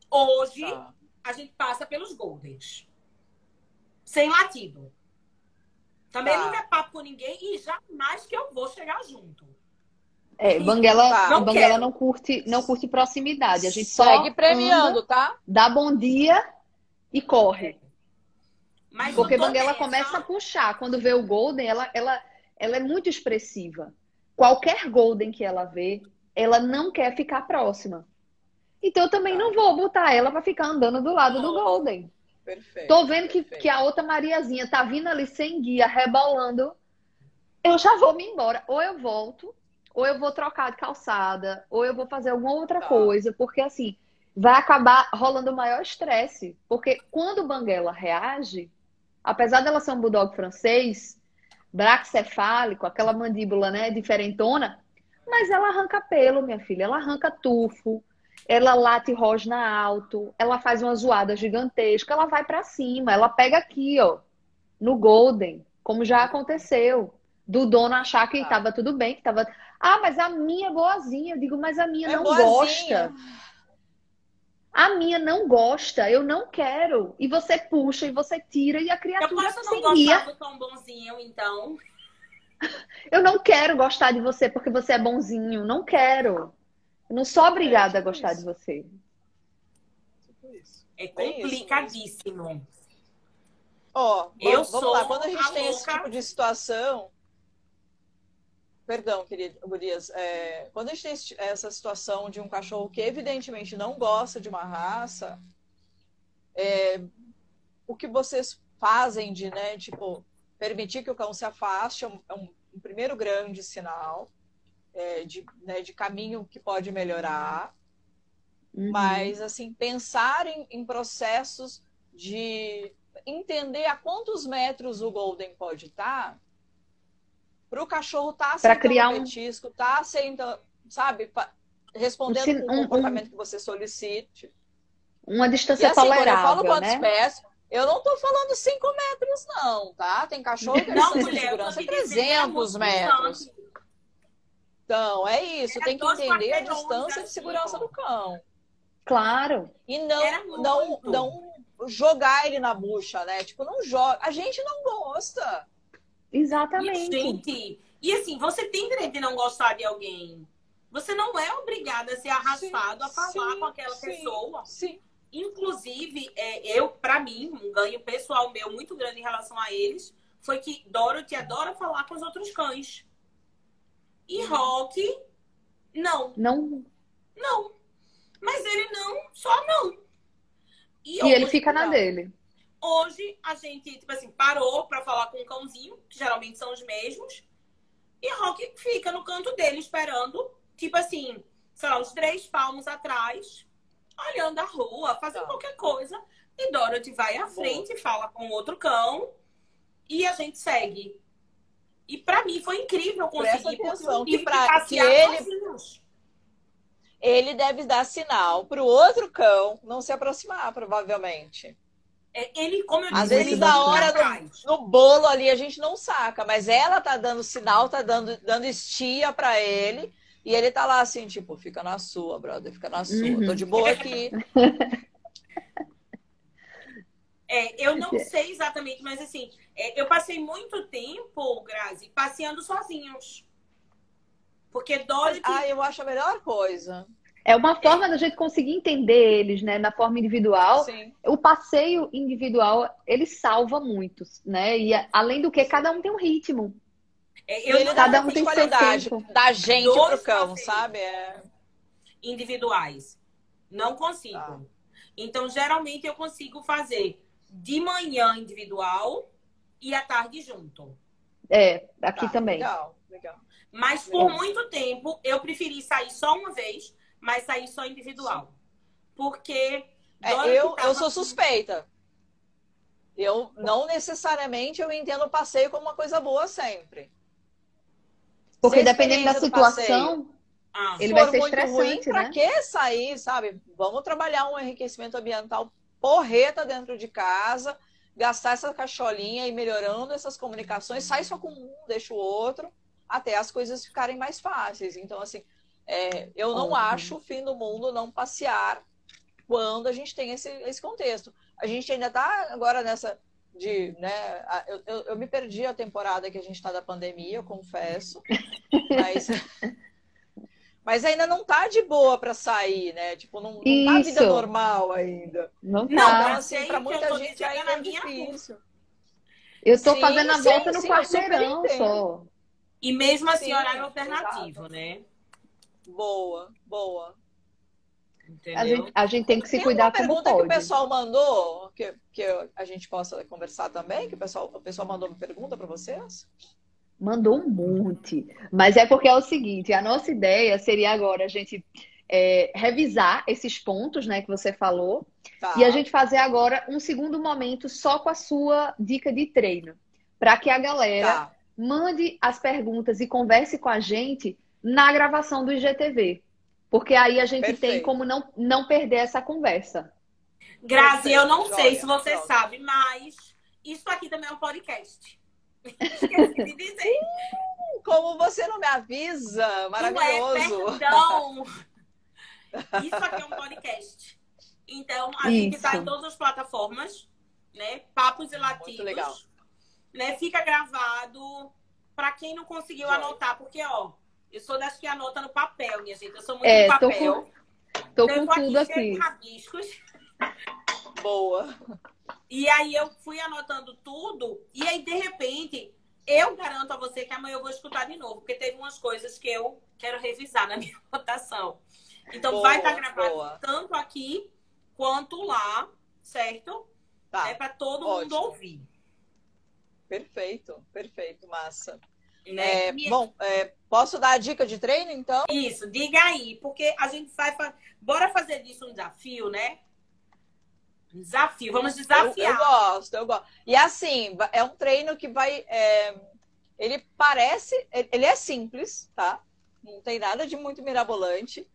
Hoje, tá a gente passa pelos Goldens. Sem latido. Também tá. não é papo com ninguém e jamais que eu vou chegar junto. É, Banguela, tá. não, Banguela não curte, não curte proximidade. A gente segue premiando, anda, tá? Dá bom dia e corre. Mas Porque Banguela começa a puxar. Quando vê o Golden, ela, ela, ela é muito expressiva. Qualquer Golden que ela vê, ela não quer ficar próxima. Então eu também não vou botar ela para ficar andando do lado do Golden. Perfeito. Tô vendo que, que a outra Mariazinha tá vindo ali sem guia, rebolando. Eu já vou me embora. Ou eu volto, ou eu vou trocar de calçada, ou eu vou fazer alguma outra tá. coisa, porque assim, vai acabar rolando maior estresse. Porque quando o Banguela reage, apesar dela ser um bulldog francês, braxcefálico, aquela mandíbula, né, diferentona, mas ela arranca pelo, minha filha, ela arranca tufo, ela late rosna alto, ela faz uma zoada gigantesca, ela vai para cima, ela pega aqui, ó, no Golden, como já aconteceu, do dono achar que estava tudo bem, que estava, ah, mas a minha é boazinha, eu digo, mas a minha é não boazinha. gosta. A minha não gosta, eu não quero. E você puxa e você tira e a criatura eu posso não gostar do bonzinho, então. Eu não quero gostar de você porque você é bonzinho, não quero. Eu não sou obrigada é, tipo a gostar isso. de você. É complicadíssimo. Ó, oh, eu vamos sou lá. Quando a gente a tem louca... esse tipo de situação. Perdão, querido Gurias. É, quando a gente tem essa situação de um cachorro que evidentemente não gosta de uma raça, é, o que vocês fazem de, né, tipo, permitir que o cão se afaste é um, é um primeiro grande sinal é, de, né, de caminho que pode melhorar, uhum. mas assim pensar em, em, processos de entender a quantos metros o golden pode estar para o cachorro estar tá aceitando criar um petisco, tá aceitando, sabe, respondendo um, o comportamento um, que você solicite. Uma distância e, assim, tolerável, eu falo quantos né? pés, eu não estou falando 5 metros, não, tá? Tem cachorro que não, mulher, segurança 300 metros. Então, é isso, tem que entender a distância de segurança do cão. Claro. E não, não, não jogar ele na bucha, né? Tipo, não joga. A gente não gosta. Exatamente. E, gente, e assim, você tem direito de não gostar de alguém. Você não é obrigada a ser arrastado sim, a falar sim, com aquela sim, pessoa. Sim. Inclusive, é, eu, para mim, um ganho pessoal meu muito grande em relação a eles foi que Dorothy adora falar com os outros cães. E Rock, não. Não. Não. Mas ele não, só não. E, e hoje, ele fica na dele. Hoje a gente, tipo assim, parou para falar com o cãozinho, que geralmente são os mesmos. E Rock fica no canto dele esperando, tipo assim, sei lá, uns três palmos atrás, olhando a rua, fazendo tá. qualquer coisa. E Dorothy vai à frente, Boa. fala com outro cão e a gente segue. E para mim foi incrível conseguir atenção, que, pra, que ele ele deve dar sinal para o outro cão não se aproximar, provavelmente. É, ele, como eu disse, às vezes na hora do, no bolo ali a gente não saca, mas ela tá dando sinal, tá dando, dando estia para ele. E ele tá lá assim, tipo, fica na sua, brother, fica na sua. Uhum. Tô de boa aqui. É, eu não sei exatamente, mas assim, é, eu passei muito tempo, Grazi, passeando sozinhos. Porque Dorothy. Ah, eu acho a melhor coisa. É uma forma da gente conseguir entender eles, né, na forma individual. Sim. O passeio individual, ele salva muitos, né? E além do que, cada um tem um ritmo. É, eu cada um tem qualidade seu tempo. da gente Dois pro cão, sabe? É... Individuais. Não consigo. Ah. Então, geralmente, eu consigo fazer de manhã individual e à tarde junto. É, aqui tá, também. Legal, legal. Mas por legal. muito tempo eu preferi sair só uma vez, mas sair só individual. Porque. É, eu, tava... eu sou suspeita. Eu não necessariamente eu entendo o passeio como uma coisa boa sempre. Porque dependendo da situação, ah, ele vai ser estressante, ruim, né? Pra que sair, sabe? Vamos trabalhar um enriquecimento ambiental porreta dentro de casa, gastar essa cacholinha e melhorando essas comunicações, sai só com um, deixa o outro, até as coisas ficarem mais fáceis. Então, assim, é, eu não Ótimo. acho o fim do mundo não passear quando a gente tem esse, esse contexto. A gente ainda está agora nessa de, né, eu, eu, eu, me perdi a temporada que a gente está da pandemia, eu confesso, mas Mas ainda não tá de boa para sair, né? Tipo, não, não tá vida normal ainda. Não tá. Não, assim, para muita gente ainda é difícil. Eu tô sim, fazendo a volta sim, no quarteirão só. E mesmo assim, sim, horário alternativo, exato. né? Boa, boa. A gente, a gente, tem que se tem cuidar como pode. pergunta que o pessoal mandou, que, que a gente possa conversar também, que o pessoal, o pessoal mandou uma pergunta para vocês? Mandou um monte. Mas é porque é o seguinte: a nossa ideia seria agora a gente é, revisar esses pontos né, que você falou tá. e a gente fazer agora um segundo momento só com a sua dica de treino. Para que a galera tá. mande as perguntas e converse com a gente na gravação do IGTV. Porque aí a gente Perfeito. tem como não, não perder essa conversa. Grazi, eu não sei se você sabe, mas isso aqui também é um podcast. Esqueci de dizer. Como você não me avisa? Maravilhoso. Ué, perdão. Isso aqui é um podcast. Então, a Isso. gente está em todas as plataformas, né? Papos e Latinos. Muito legal. Né? Fica gravado. Para quem não conseguiu anotar, porque, ó, eu sou das que anota no papel, minha gente. Eu sou muito é, papel. Tô com, tô com tudo aqui. Rabiscos. Boa. E aí eu fui anotando tudo, e aí, de repente, eu garanto a você que amanhã eu vou escutar de novo, porque teve umas coisas que eu quero revisar na minha anotação. Então boa, vai estar tá gravado boa. tanto aqui quanto lá, certo? Tá. É para todo Ótimo. mundo ouvir. Perfeito, perfeito, massa. Né? É, minha... Bom, é, posso dar a dica de treino, então? Isso, diga aí, porque a gente vai. Bora fazer disso um desafio, né? Desafio, vamos desafiar. Eu, eu, gosto, eu gosto. E assim, é um treino que vai. É, ele parece. Ele é simples, tá? Não tem nada de muito mirabolante.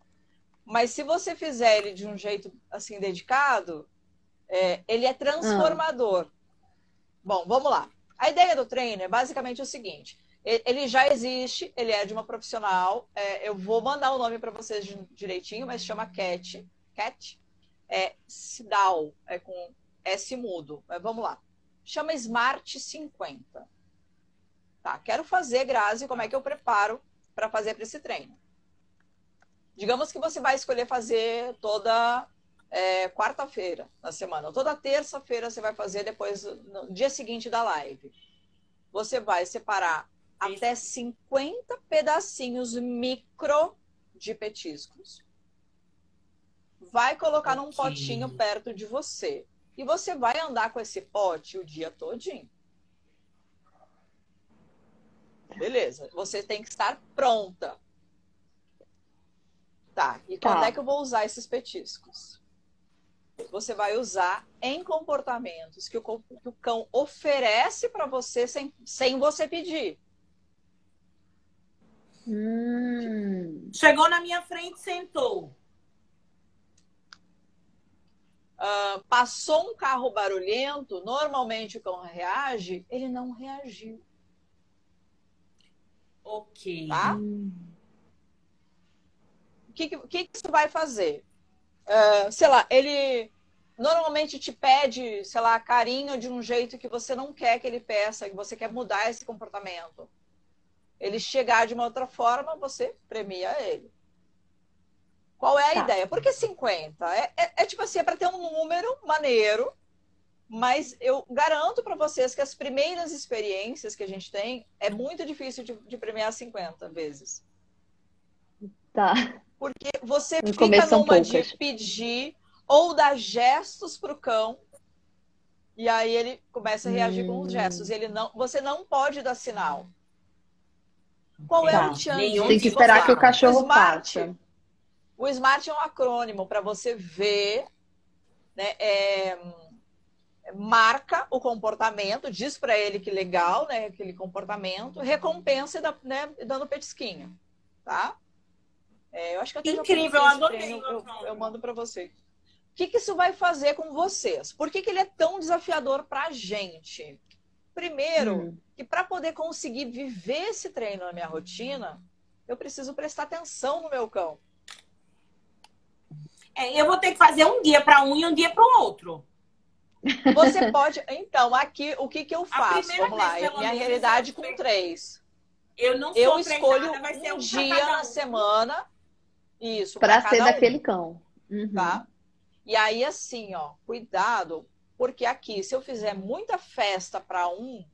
Mas se você fizer ele de um jeito assim dedicado, é, ele é transformador. Bom, vamos lá. A ideia do treino é basicamente o seguinte: ele já existe, ele é de uma profissional. É, eu vou mandar o nome para vocês direitinho, mas chama Cat. Cat é SIDAL, é com S mudo. Mas vamos lá. Chama Smart 50. Tá, quero fazer, Grazi, como é que eu preparo para fazer para esse treino? Digamos que você vai escolher fazer toda é, quarta-feira na semana. Toda terça-feira você vai fazer depois, no dia seguinte da live. Você vai separar até 50 pedacinhos micro de petiscos vai colocar num potinho perto de você. E você vai andar com esse pote o dia todinho. Beleza, você tem que estar pronta. Tá, e quando Tá. é que eu vou usar esses petiscos? Você vai usar em comportamentos que o, que o cão oferece para você sem, sem você pedir. Hum, Chegou na minha frente, sentou. Ah, passou um carro barulhento, normalmente o cão reage, ele não reagiu, Ok. tá? O que, que, que isso vai fazer? Ah, sei lá, ele normalmente te pede, sei lá, carinho de um jeito que você não quer que ele peça, que você quer mudar esse comportamento. Ele chegar de uma outra forma, você premia ele. Qual é a Tá. ideia? Por que 50? É, é- é tipo assim, é para ter um número maneiro, mas eu garanto para vocês que as primeiras experiências que a gente tem é muito difícil de, de premiar 50 vezes. Tá. Porque você No fica numa de poucas. pedir ou dar gestos pro cão. E aí ele começa a reagir com os Hum. gestos. Ele não, você não pode dar sinal. Qual é Tá. o chance? Tem que esperar de que o cachorro smart. O SMART é um acrônimo para você ver, né, é, marca o comportamento, diz para ele que legal, né, aquele comportamento, recompensa e dá- né, dando petisquinho, tá? É, eu acho que até já Incrível, esse adorei eu, eu mando para você. O que, que isso vai fazer com vocês? Por que, que ele é tão desafiador para a gente? Primeiro, Hum. que para poder conseguir viver esse treino na minha rotina, eu preciso prestar atenção no meu cão. É, eu vou ter que fazer um dia para um e um dia para o outro. Você pode. Então, aqui, o que, que eu faço? Vamos lá. Minha realidade eu com três. Eu não Eu sou escolho vai ser um um dia na semana. Isso, Pra pra ser cada um, daquele cão. Uhum. tá? E aí, assim, ó, cuidado, porque aqui, se eu fizer muita festa para um,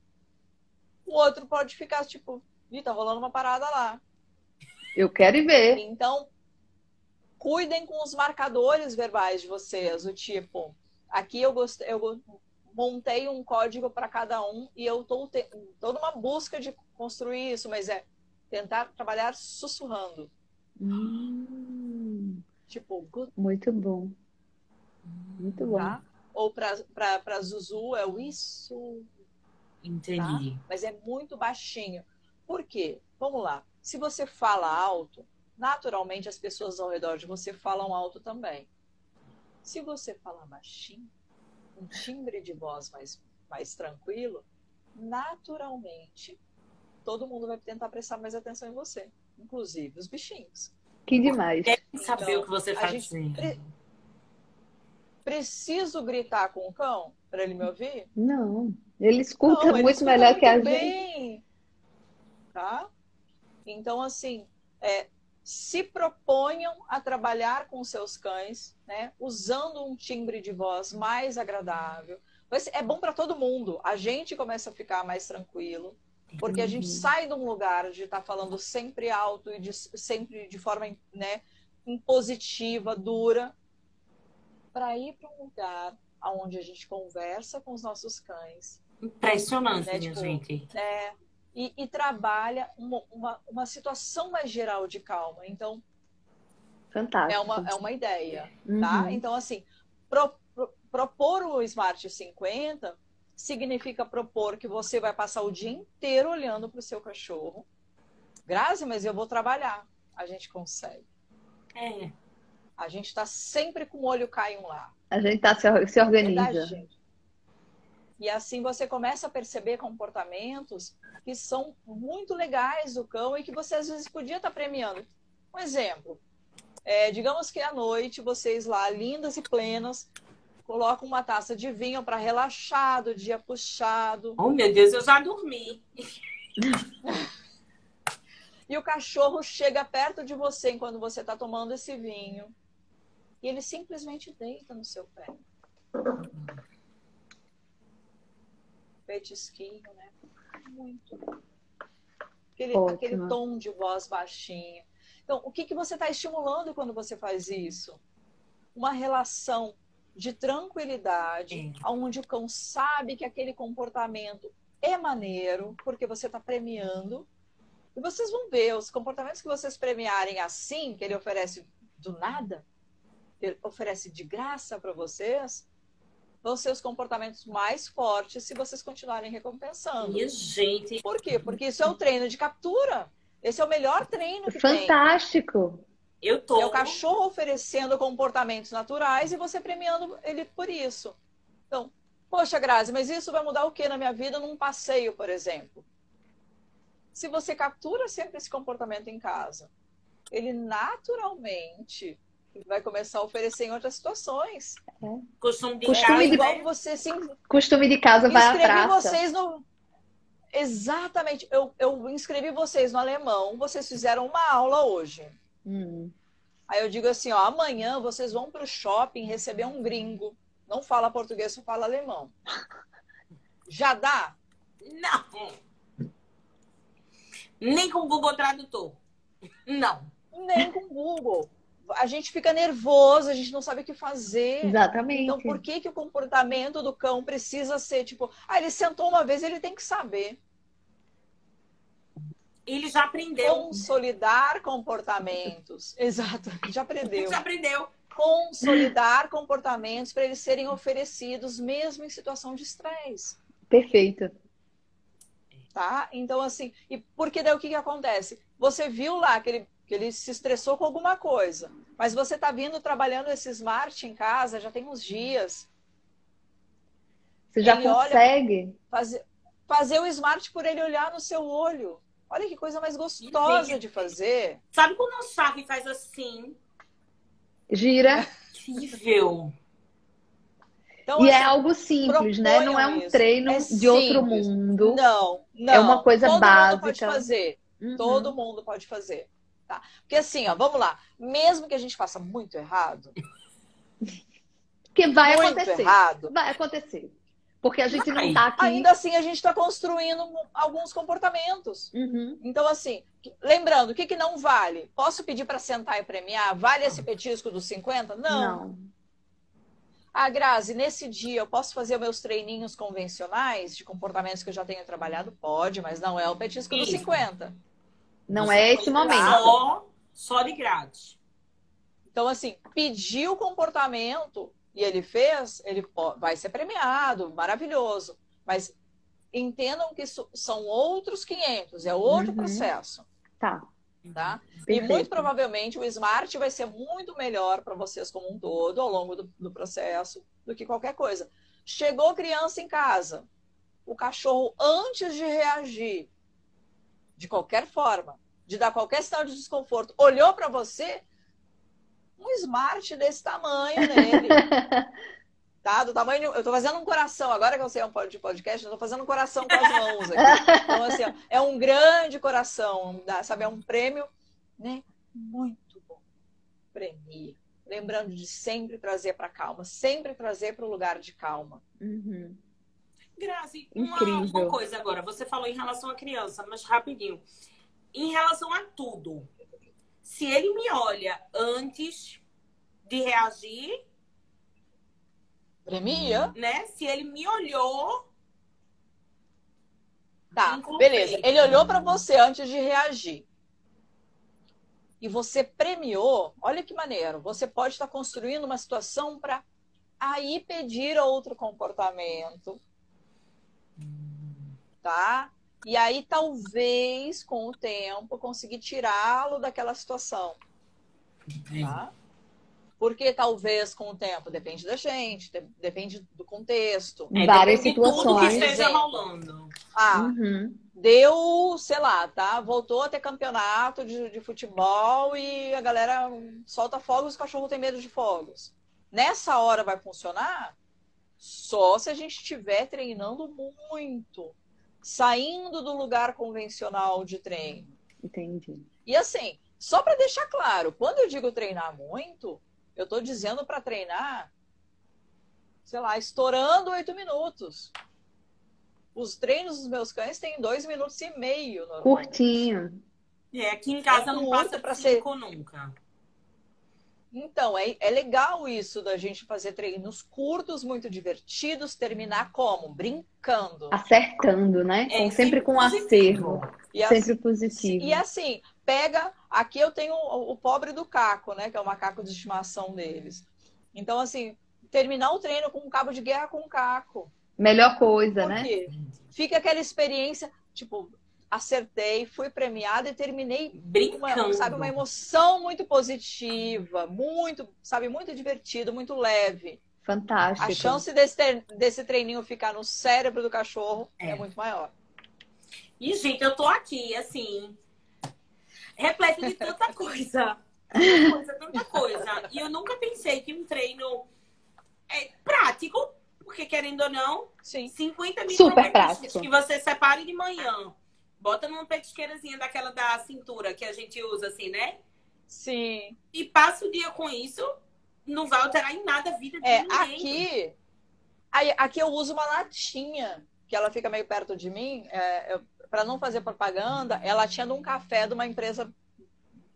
o outro pode ficar tipo, Ih, tá rolando uma parada lá. Eu quero ir ver. Então, cuidem com os marcadores verbais de vocês, o tipo, aqui eu gostei, eu montei um código para cada um e eu tô, te, tô numa busca de construir isso, mas é tentar trabalhar sussurrando. Hum, Tipo, good, muito bom. Muito bom. tá? Ou para Zuzu é o isso, Entendi. mas é muito baixinho. Por quê? Vamos lá. Se você fala alto, naturalmente as pessoas ao redor de você falam alto também. Se você falar baixinho, um timbre de voz mais, mais tranquilo, naturalmente todo mundo vai tentar prestar mais atenção em você, inclusive os bichinhos. Que demais. Quer saber Então, o que você a está gente dizendo? pre- Preciso gritar com o cão para ele me ouvir? Não, ele escuta Não, ele muito escuta melhor que a muito gente. bem, Tá? Então, assim, é, se proponham a trabalhar com seus cães, né? Usando um timbre de voz mais agradável. É bom para todo mundo. A gente começa a ficar mais tranquilo. Porque a gente sai de um lugar de estar falando sempre alto e de- sempre de forma né, impositiva, dura, para ir para um lugar onde a gente conversa com os nossos cães Impressionante, É, minha tipo, gente. né, e, e trabalha uma, uma, uma situação mais geral de calma. Então, Fantástico. é uma, é uma ideia, Uhum. tá? Então, assim, pro- pro- propor o Smart 50 significa propor que você vai passar o dia inteiro olhando para o seu cachorro. Grazi, mas eu vou trabalhar. A gente consegue. É. A gente está sempre com o olho caio lá. A gente tá se, se É da organiza. gente. E assim você começa a perceber comportamentos que são muito legais do cão e que você às vezes podia estar premiando. Um exemplo, é, digamos que à noite vocês lá, lindas e plenas, colocam uma taça de vinho para relaxar do dia puxado. Oh, meu Deus, eu já dormi. E o cachorro chega perto de você enquanto você está tomando esse vinho. E ele simplesmente deita no seu pé. Petisquinho, né? Muito. Aquele, Ótimo. aquele tom de voz baixinho. Então, o que, que você está estimulando quando você faz isso? Uma relação de tranquilidade, onde o cão sabe que aquele comportamento é maneiro, porque você está premiando, E vocês vão ver os comportamentos que vocês premiarem assim, que ele oferece do nada, ele oferece de graça para vocês, vão ser os comportamentos mais fortes se vocês continuarem recompensando. Minha gente. Por quê? Porque isso é o treino de captura. Esse é o melhor treino que Fantástico. tem. Eu tô. É o cachorro oferecendo comportamentos naturais e você premiando ele por isso. Então, poxa, Grazi, mas isso vai mudar o que na minha vida num passeio, por exemplo? Se você captura sempre esse comportamento em casa, ele naturalmente vai começar a oferecer em outras situações. É. Costume de Costume casa, de- Igual né? você se Costume de casa vai à inscrevi praça. vocês no. Exatamente. Eu, eu inscrevi vocês no alemão, vocês fizeram uma aula hoje. Hum. Aí eu digo assim, ó, amanhã vocês vão para o shopping receber um gringo. Não fala português, só fala alemão. Já dá? Não. Nem com o Google Tradutor. Não. Nem com o Google. A gente fica nervoso, a gente não sabe o que fazer. Exatamente. Então, por que, que o comportamento do cão precisa ser tipo, ah, ele sentou uma vez, ele tem que saber. Ele já aprendeu. Consolidar comportamentos. Exato, já aprendeu. Já aprendeu. Consolidar comportamentos para eles serem oferecidos mesmo em situação de estresse. Perfeito. tá? Então, assim, e porque daí o que, que acontece? Você viu lá que ele, que ele se estressou com alguma coisa, mas você tá vindo trabalhando esse smart em casa já tem uns dias. Você já Ele olha- consegue. Fazer, fazer o smart por ele olhar no seu olho. Olha que coisa mais gostosa de fazer. Sabe quando a chave faz assim? Gira. Incrível. Então, E é assim, algo simples, né? Não é um isso. treino É de outro mundo. Não, não. É uma coisa Todo Mundo pode básica. fazer. Uhum. Todo mundo pode fazer. Tá? Porque assim, ó, vamos lá. Mesmo que a gente faça muito errado, Porque vai muito acontecer. errado, Vai acontecer. Porque a gente não Vai. tá aqui. ainda assim a gente está construindo alguns comportamentos. Uhum. Então, assim, lembrando, o que, que não vale? Posso pedir para sentar e premiar? Vale esse petisco dos 50? Não. Não. Ah, Grazi, nesse dia eu posso fazer meus treininhos convencionais de comportamentos que eu já tenho trabalhado? Pode, mas não é o petisco dos Isso. 50. Não Você é esse momento. Só, só de grátis. Então, assim, pedir o comportamento e ele fez, ele vai ser premiado, maravilhoso. Mas entendam que isso são outros 500, é outro Uhum. processo, Tá. tá? E muito provavelmente o Smart vai ser muito melhor para vocês como um todo ao longo do, do processo do que qualquer coisa. Chegou criança em casa, o cachorro, antes de reagir, de qualquer forma, de dar qualquer sinal de desconforto, olhou para você, um Smart desse tamanho nele. Tá? Do tamanho. Eu tô fazendo um coração. Agora que eu sei um pod- de podcast, eu tô fazendo um coração com as mãos aqui. Então, assim, ó, é um grande coração, sabe? É um prêmio, né? Muito bom. Premie. Lembrando de sempre trazer para calma, sempre trazer para o lugar de calma. Uhum. Grazi, uma, Incrível. uma coisa agora. Você falou em relação à criança, mas rapidinho. Em relação a tudo. Se ele me olha antes de reagir, Premia? né? Se ele me olhou, Tá, beleza. Ele olhou para você antes de reagir. E você premiou. Olha que maneiro. Você pode estar construindo uma situação para aí pedir outro comportamento. Tá? E aí talvez com o tempo conseguir tirá-lo daquela situação, tá? Porque talvez com o tempo depende da gente, de- depende do contexto. é, Várias de tudo que situações. esteja rolando. Ah, Uhum. deu, sei lá, tá? Voltou a ter campeonato de, de futebol e a galera solta fogos, o cachorro tem medo de fogos. Nessa hora vai funcionar só se a gente estiver treinando muito, saindo do lugar convencional de treino. Entendi. E assim, só para deixar claro, quando eu digo treinar muito, eu estou dizendo para treinar, sei lá, estourando oito minutos. Os treinos dos meus cães têm dois minutos e meio. Curtinho. É, aqui em casa É não passa pra pra ser- cinco nunca. Então, é, é legal isso da gente fazer treinos curtos, muito divertidos, terminar como? Brincando. Acertando, né? É, Com- sempre com positivo. acervo. E assim, Sempre positivo. E assim, pega. Aqui eu tenho o, o pobre do caco, né? Que é o macaco de estimação deles. Então, assim, terminar o treino com um cabo de guerra com um caco. Melhor coisa, Por né? Fica aquela experiência, tipo, acertei, fui premiada e terminei uma, Brincando. sabe, uma emoção muito positiva, muito, sabe, muito divertido, muito leve. Fantástico. A chance desse, desse treininho ficar no cérebro do cachorro é, É. muito maior. E, gente, eu tô aqui, assim, repleto de tanta coisa. Tanta coisa, tanta coisa. E eu nunca pensei que um treino é prático, porque querendo ou não, Sim. 50 mil Super que você separe de manhã. Bota numa petisqueirazinha daquela da cintura que a gente usa, assim, né? Sim. E passa o dia com isso, não vai alterar em nada a vida de É, ninguém. aqui, aqui eu uso uma latinha, que ela fica meio perto de mim, é, para não fazer propaganda, é a latinha de um café de uma empresa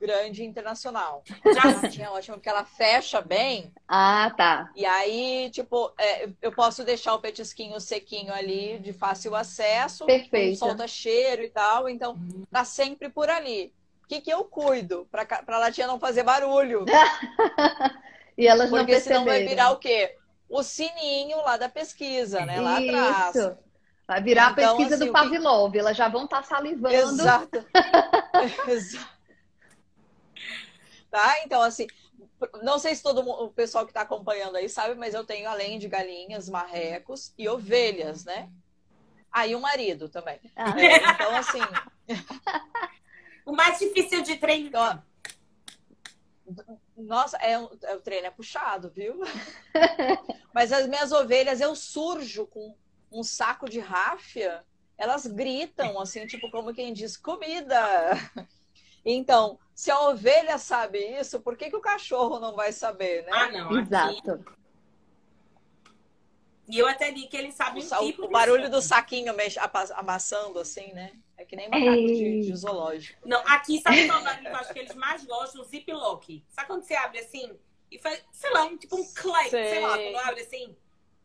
grande internacional. Latinha é ótima porque ela fecha bem, Ah, tá. e aí, tipo, é, eu posso deixar o petisquinho sequinho ali, de fácil acesso, Perfeito. solta cheiro e tal, então tá sempre por ali. O que, que eu cuido? Pra, pra latinha não fazer barulho. E elas não Porque senão vai virar o quê? O sininho lá da pesquisa, né? Lá atrás. Isso. Vai virar Então, a pesquisa assim, do o que- Pavlov. Elas já vão estar salivando. Exato. Exato. Tá? Então, assim, não sei se todo mundo, o pessoal que está acompanhando aí sabe, mas eu tenho, além de galinhas, marrecos e ovelhas, né? Aí o marido também. Ah. É, então, assim, O mais difícil de treinar. nossa, é um, é- o treino é puxado, viu? Mas as minhas ovelhas, eu surjo com um saco de ráfia, elas gritam, assim, tipo, como quem diz, comida! Então, se a ovelha sabe isso, por que, que o cachorro não vai saber, né? Ah, não. Aqui, Exato. e eu até di que ele sabe O, um tipo o de barulho do saquinho mex- amassando, assim, né? É que nem macaco de, Ei. de zoológico. Não, aqui sabe qual barulho que eu acho que eles mais gostam? O ziplock. Sabe quando você abre assim e faz, sei lá, um tipo um clay, sei, lá, quando abre assim,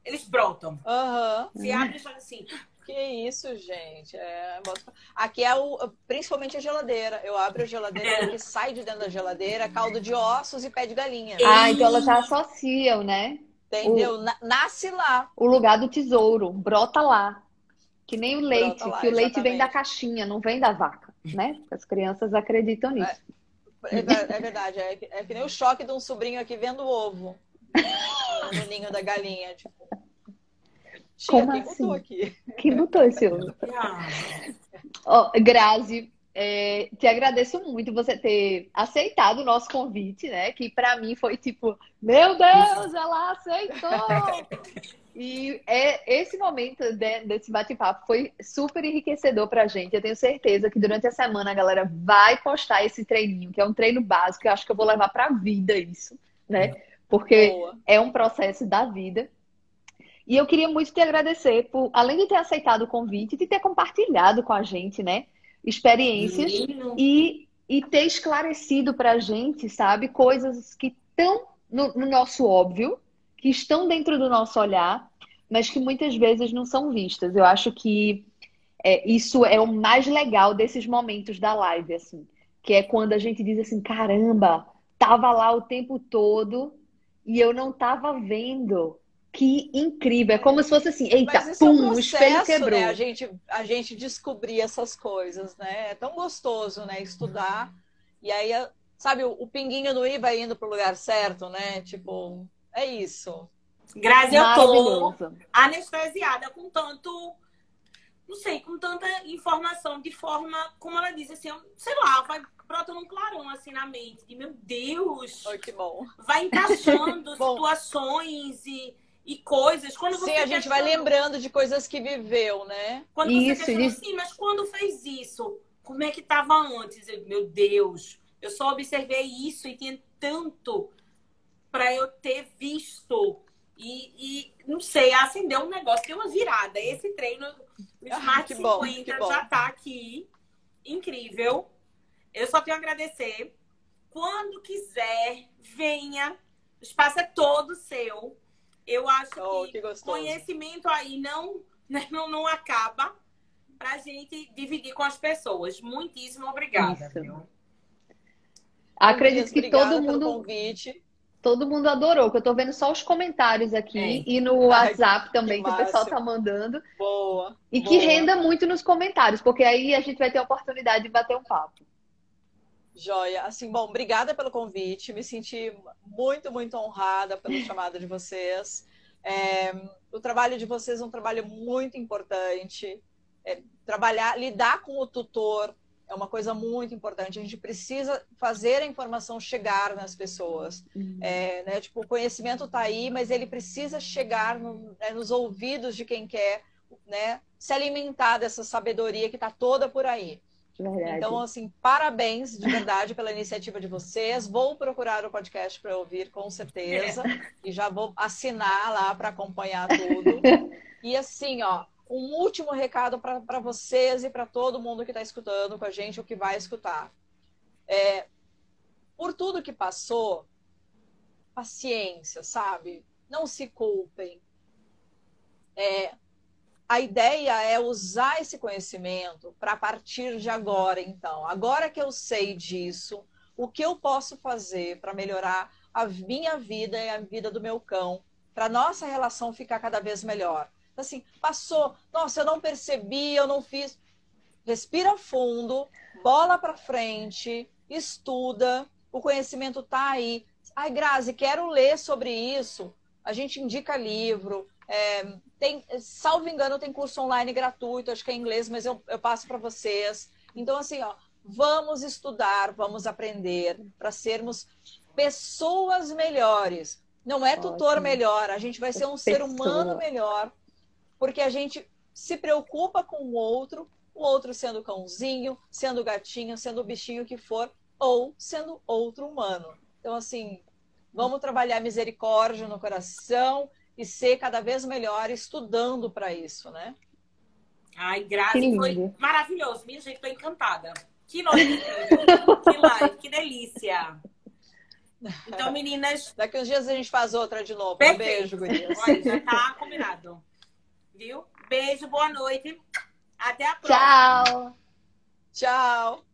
eles brotam. Aham. Você abre e faz assim. Que isso, gente. É, bota- Aqui é o, principalmente a geladeira. Eu abro a geladeira, o que sai de dentro da geladeira é caldo de ossos e pé de galinha. Ah, então elas já associam, né? Entendeu? Na- Nasce lá. O lugar do tesouro. Brota lá. Que nem o leite, lá, que o leite vem da caixinha, não vem da vaca, né? As crianças acreditam nisso. É, é verdade. É, que- é que nem o choque de um sobrinho aqui vendo o ovo. No ninho da galinha. Tipo. Tia, Como quem assim? botou aqui? Quem botou esse ovo? Ah, Ó, Grazi, é, te agradeço muito você ter aceitado o nosso convite, né? Que pra mim foi tipo, meu Deus, ela aceitou! E é, esse momento de- desse bate-papo foi super enriquecedor pra gente. Eu tenho certeza que durante a semana a galera vai postar esse treininho, que é um treino básico. Eu acho que eu vou levar pra vida isso, né? Porque Boa. é um processo da vida. E eu queria muito te agradecer por, além de ter aceitado o convite, de ter compartilhado com a gente, né, experiências menino. e, e ter esclarecido pra gente, sabe, coisas que estão no, no nosso óbvio, que estão dentro do nosso olhar, mas que muitas vezes não são vistas. Eu acho que é, isso é o mais legal desses momentos da live, assim, que é quando a gente diz assim, caramba, tava lá o tempo todo e eu não tava vendo. Que incrível! É como se fosse assim, eita, Mas isso é um pum, o espelho processo, quebrou. né? A gente, a gente descobrir essas coisas, né? É tão gostoso, né? Estudar. E aí, sabe, o, o pinguinho no i vai indo pro lugar certo, né? Tipo, é isso. Grazi, eu tô anestesiada com tanto. Não sei, com tanta informação, de forma, como ela diz, assim, eu- sei lá, vai brotando um clarão assim na mente. De meu Deus! Oi, que bom. Vai encaixando Bom. situações e, e coisas. Quando você Sim, a gente vai questiona- lembrando de coisas que viveu, né? Quando Isso, você questiona isso. assim, mas quando fez isso? Como é que estava antes? Eu, meu Deus, eu só observei isso e tinha tanto para eu ter visto. E, e, não sei, acendeu um negócio, deu uma virada. Esse treino, o Ah, Smart bom, 50 que bom. já tá aqui. Incrível. Eu só tenho a agradecer. quando quiser, venha. O espaço é todo seu. Eu acho Oh, que, que conhecimento aí não, né, não, não acaba pra gente dividir com as pessoas. Muitíssimo obrigada. Acredito que Obrigada todo pelo mundo, convite. todo mundo adorou, que eu tô vendo só os comentários aqui É. e no Ai, WhatsApp também, que, que o pessoal tá mandando. Boa. E que boa. renda muito nos comentários, porque aí a gente vai ter a oportunidade de bater um papo. Joia. Assim, bom, obrigada pelo convite. Me senti muito, muito honrada pelo chamado de vocês. É, o trabalho de vocês é um trabalho muito importante. É, trabalhar, lidar com o tutor é uma coisa muito importante. A gente precisa fazer a informação chegar nas pessoas. É, né, tipo, o conhecimento está aí, mas ele precisa chegar no- né, nos ouvidos de quem quer né, se alimentar dessa sabedoria que está toda por aí. Verdade. Então, assim, parabéns de verdade pela iniciativa de vocês. Vou procurar o podcast para ouvir, com certeza. E já vou assinar lá para acompanhar tudo. E assim, ó, um último recado para vocês e para todo mundo que está escutando com a gente, o que vai escutar. É, por tudo que passou, paciência, sabe? Não se culpem. É, a ideia é usar esse conhecimento para partir de agora, então. Agora que eu sei disso, o que eu posso fazer para melhorar a minha vida e a vida do meu cão, para nossa relação ficar cada vez melhor. Assim, passou, nossa, eu não percebi, eu não fiz. Respira fundo, bola para frente, estuda, o conhecimento tá aí. Ai, Grazi, quero ler sobre isso. A gente indica livro, é, tem, salvo engano, tem curso online gratuito, acho que é em inglês, mas eu, eu passo para vocês. Então, assim, ó, vamos estudar, vamos aprender para sermos pessoas melhores. Não é tutor Ótimo. melhor, a gente vai ser um ser Pessoa. humano melhor, porque a gente se preocupa com o outro, o outro sendo cãozinho, sendo gatinho, sendo o bichinho que for, ou sendo outro humano. Então, assim, vamos trabalhar misericórdia no coração e ser cada vez melhor estudando para isso, né? Ai, Grazi, lindo. foi maravilhoso. Minha gente, tô encantada. Que noite que live, que delícia. Então, meninas, Daqui uns dias a gente faz outra de novo. Um Perfeito. beijo, gurias. olha, já tá combinado. Viu? Beijo, boa noite. Até a próxima. Tchau! Tchau.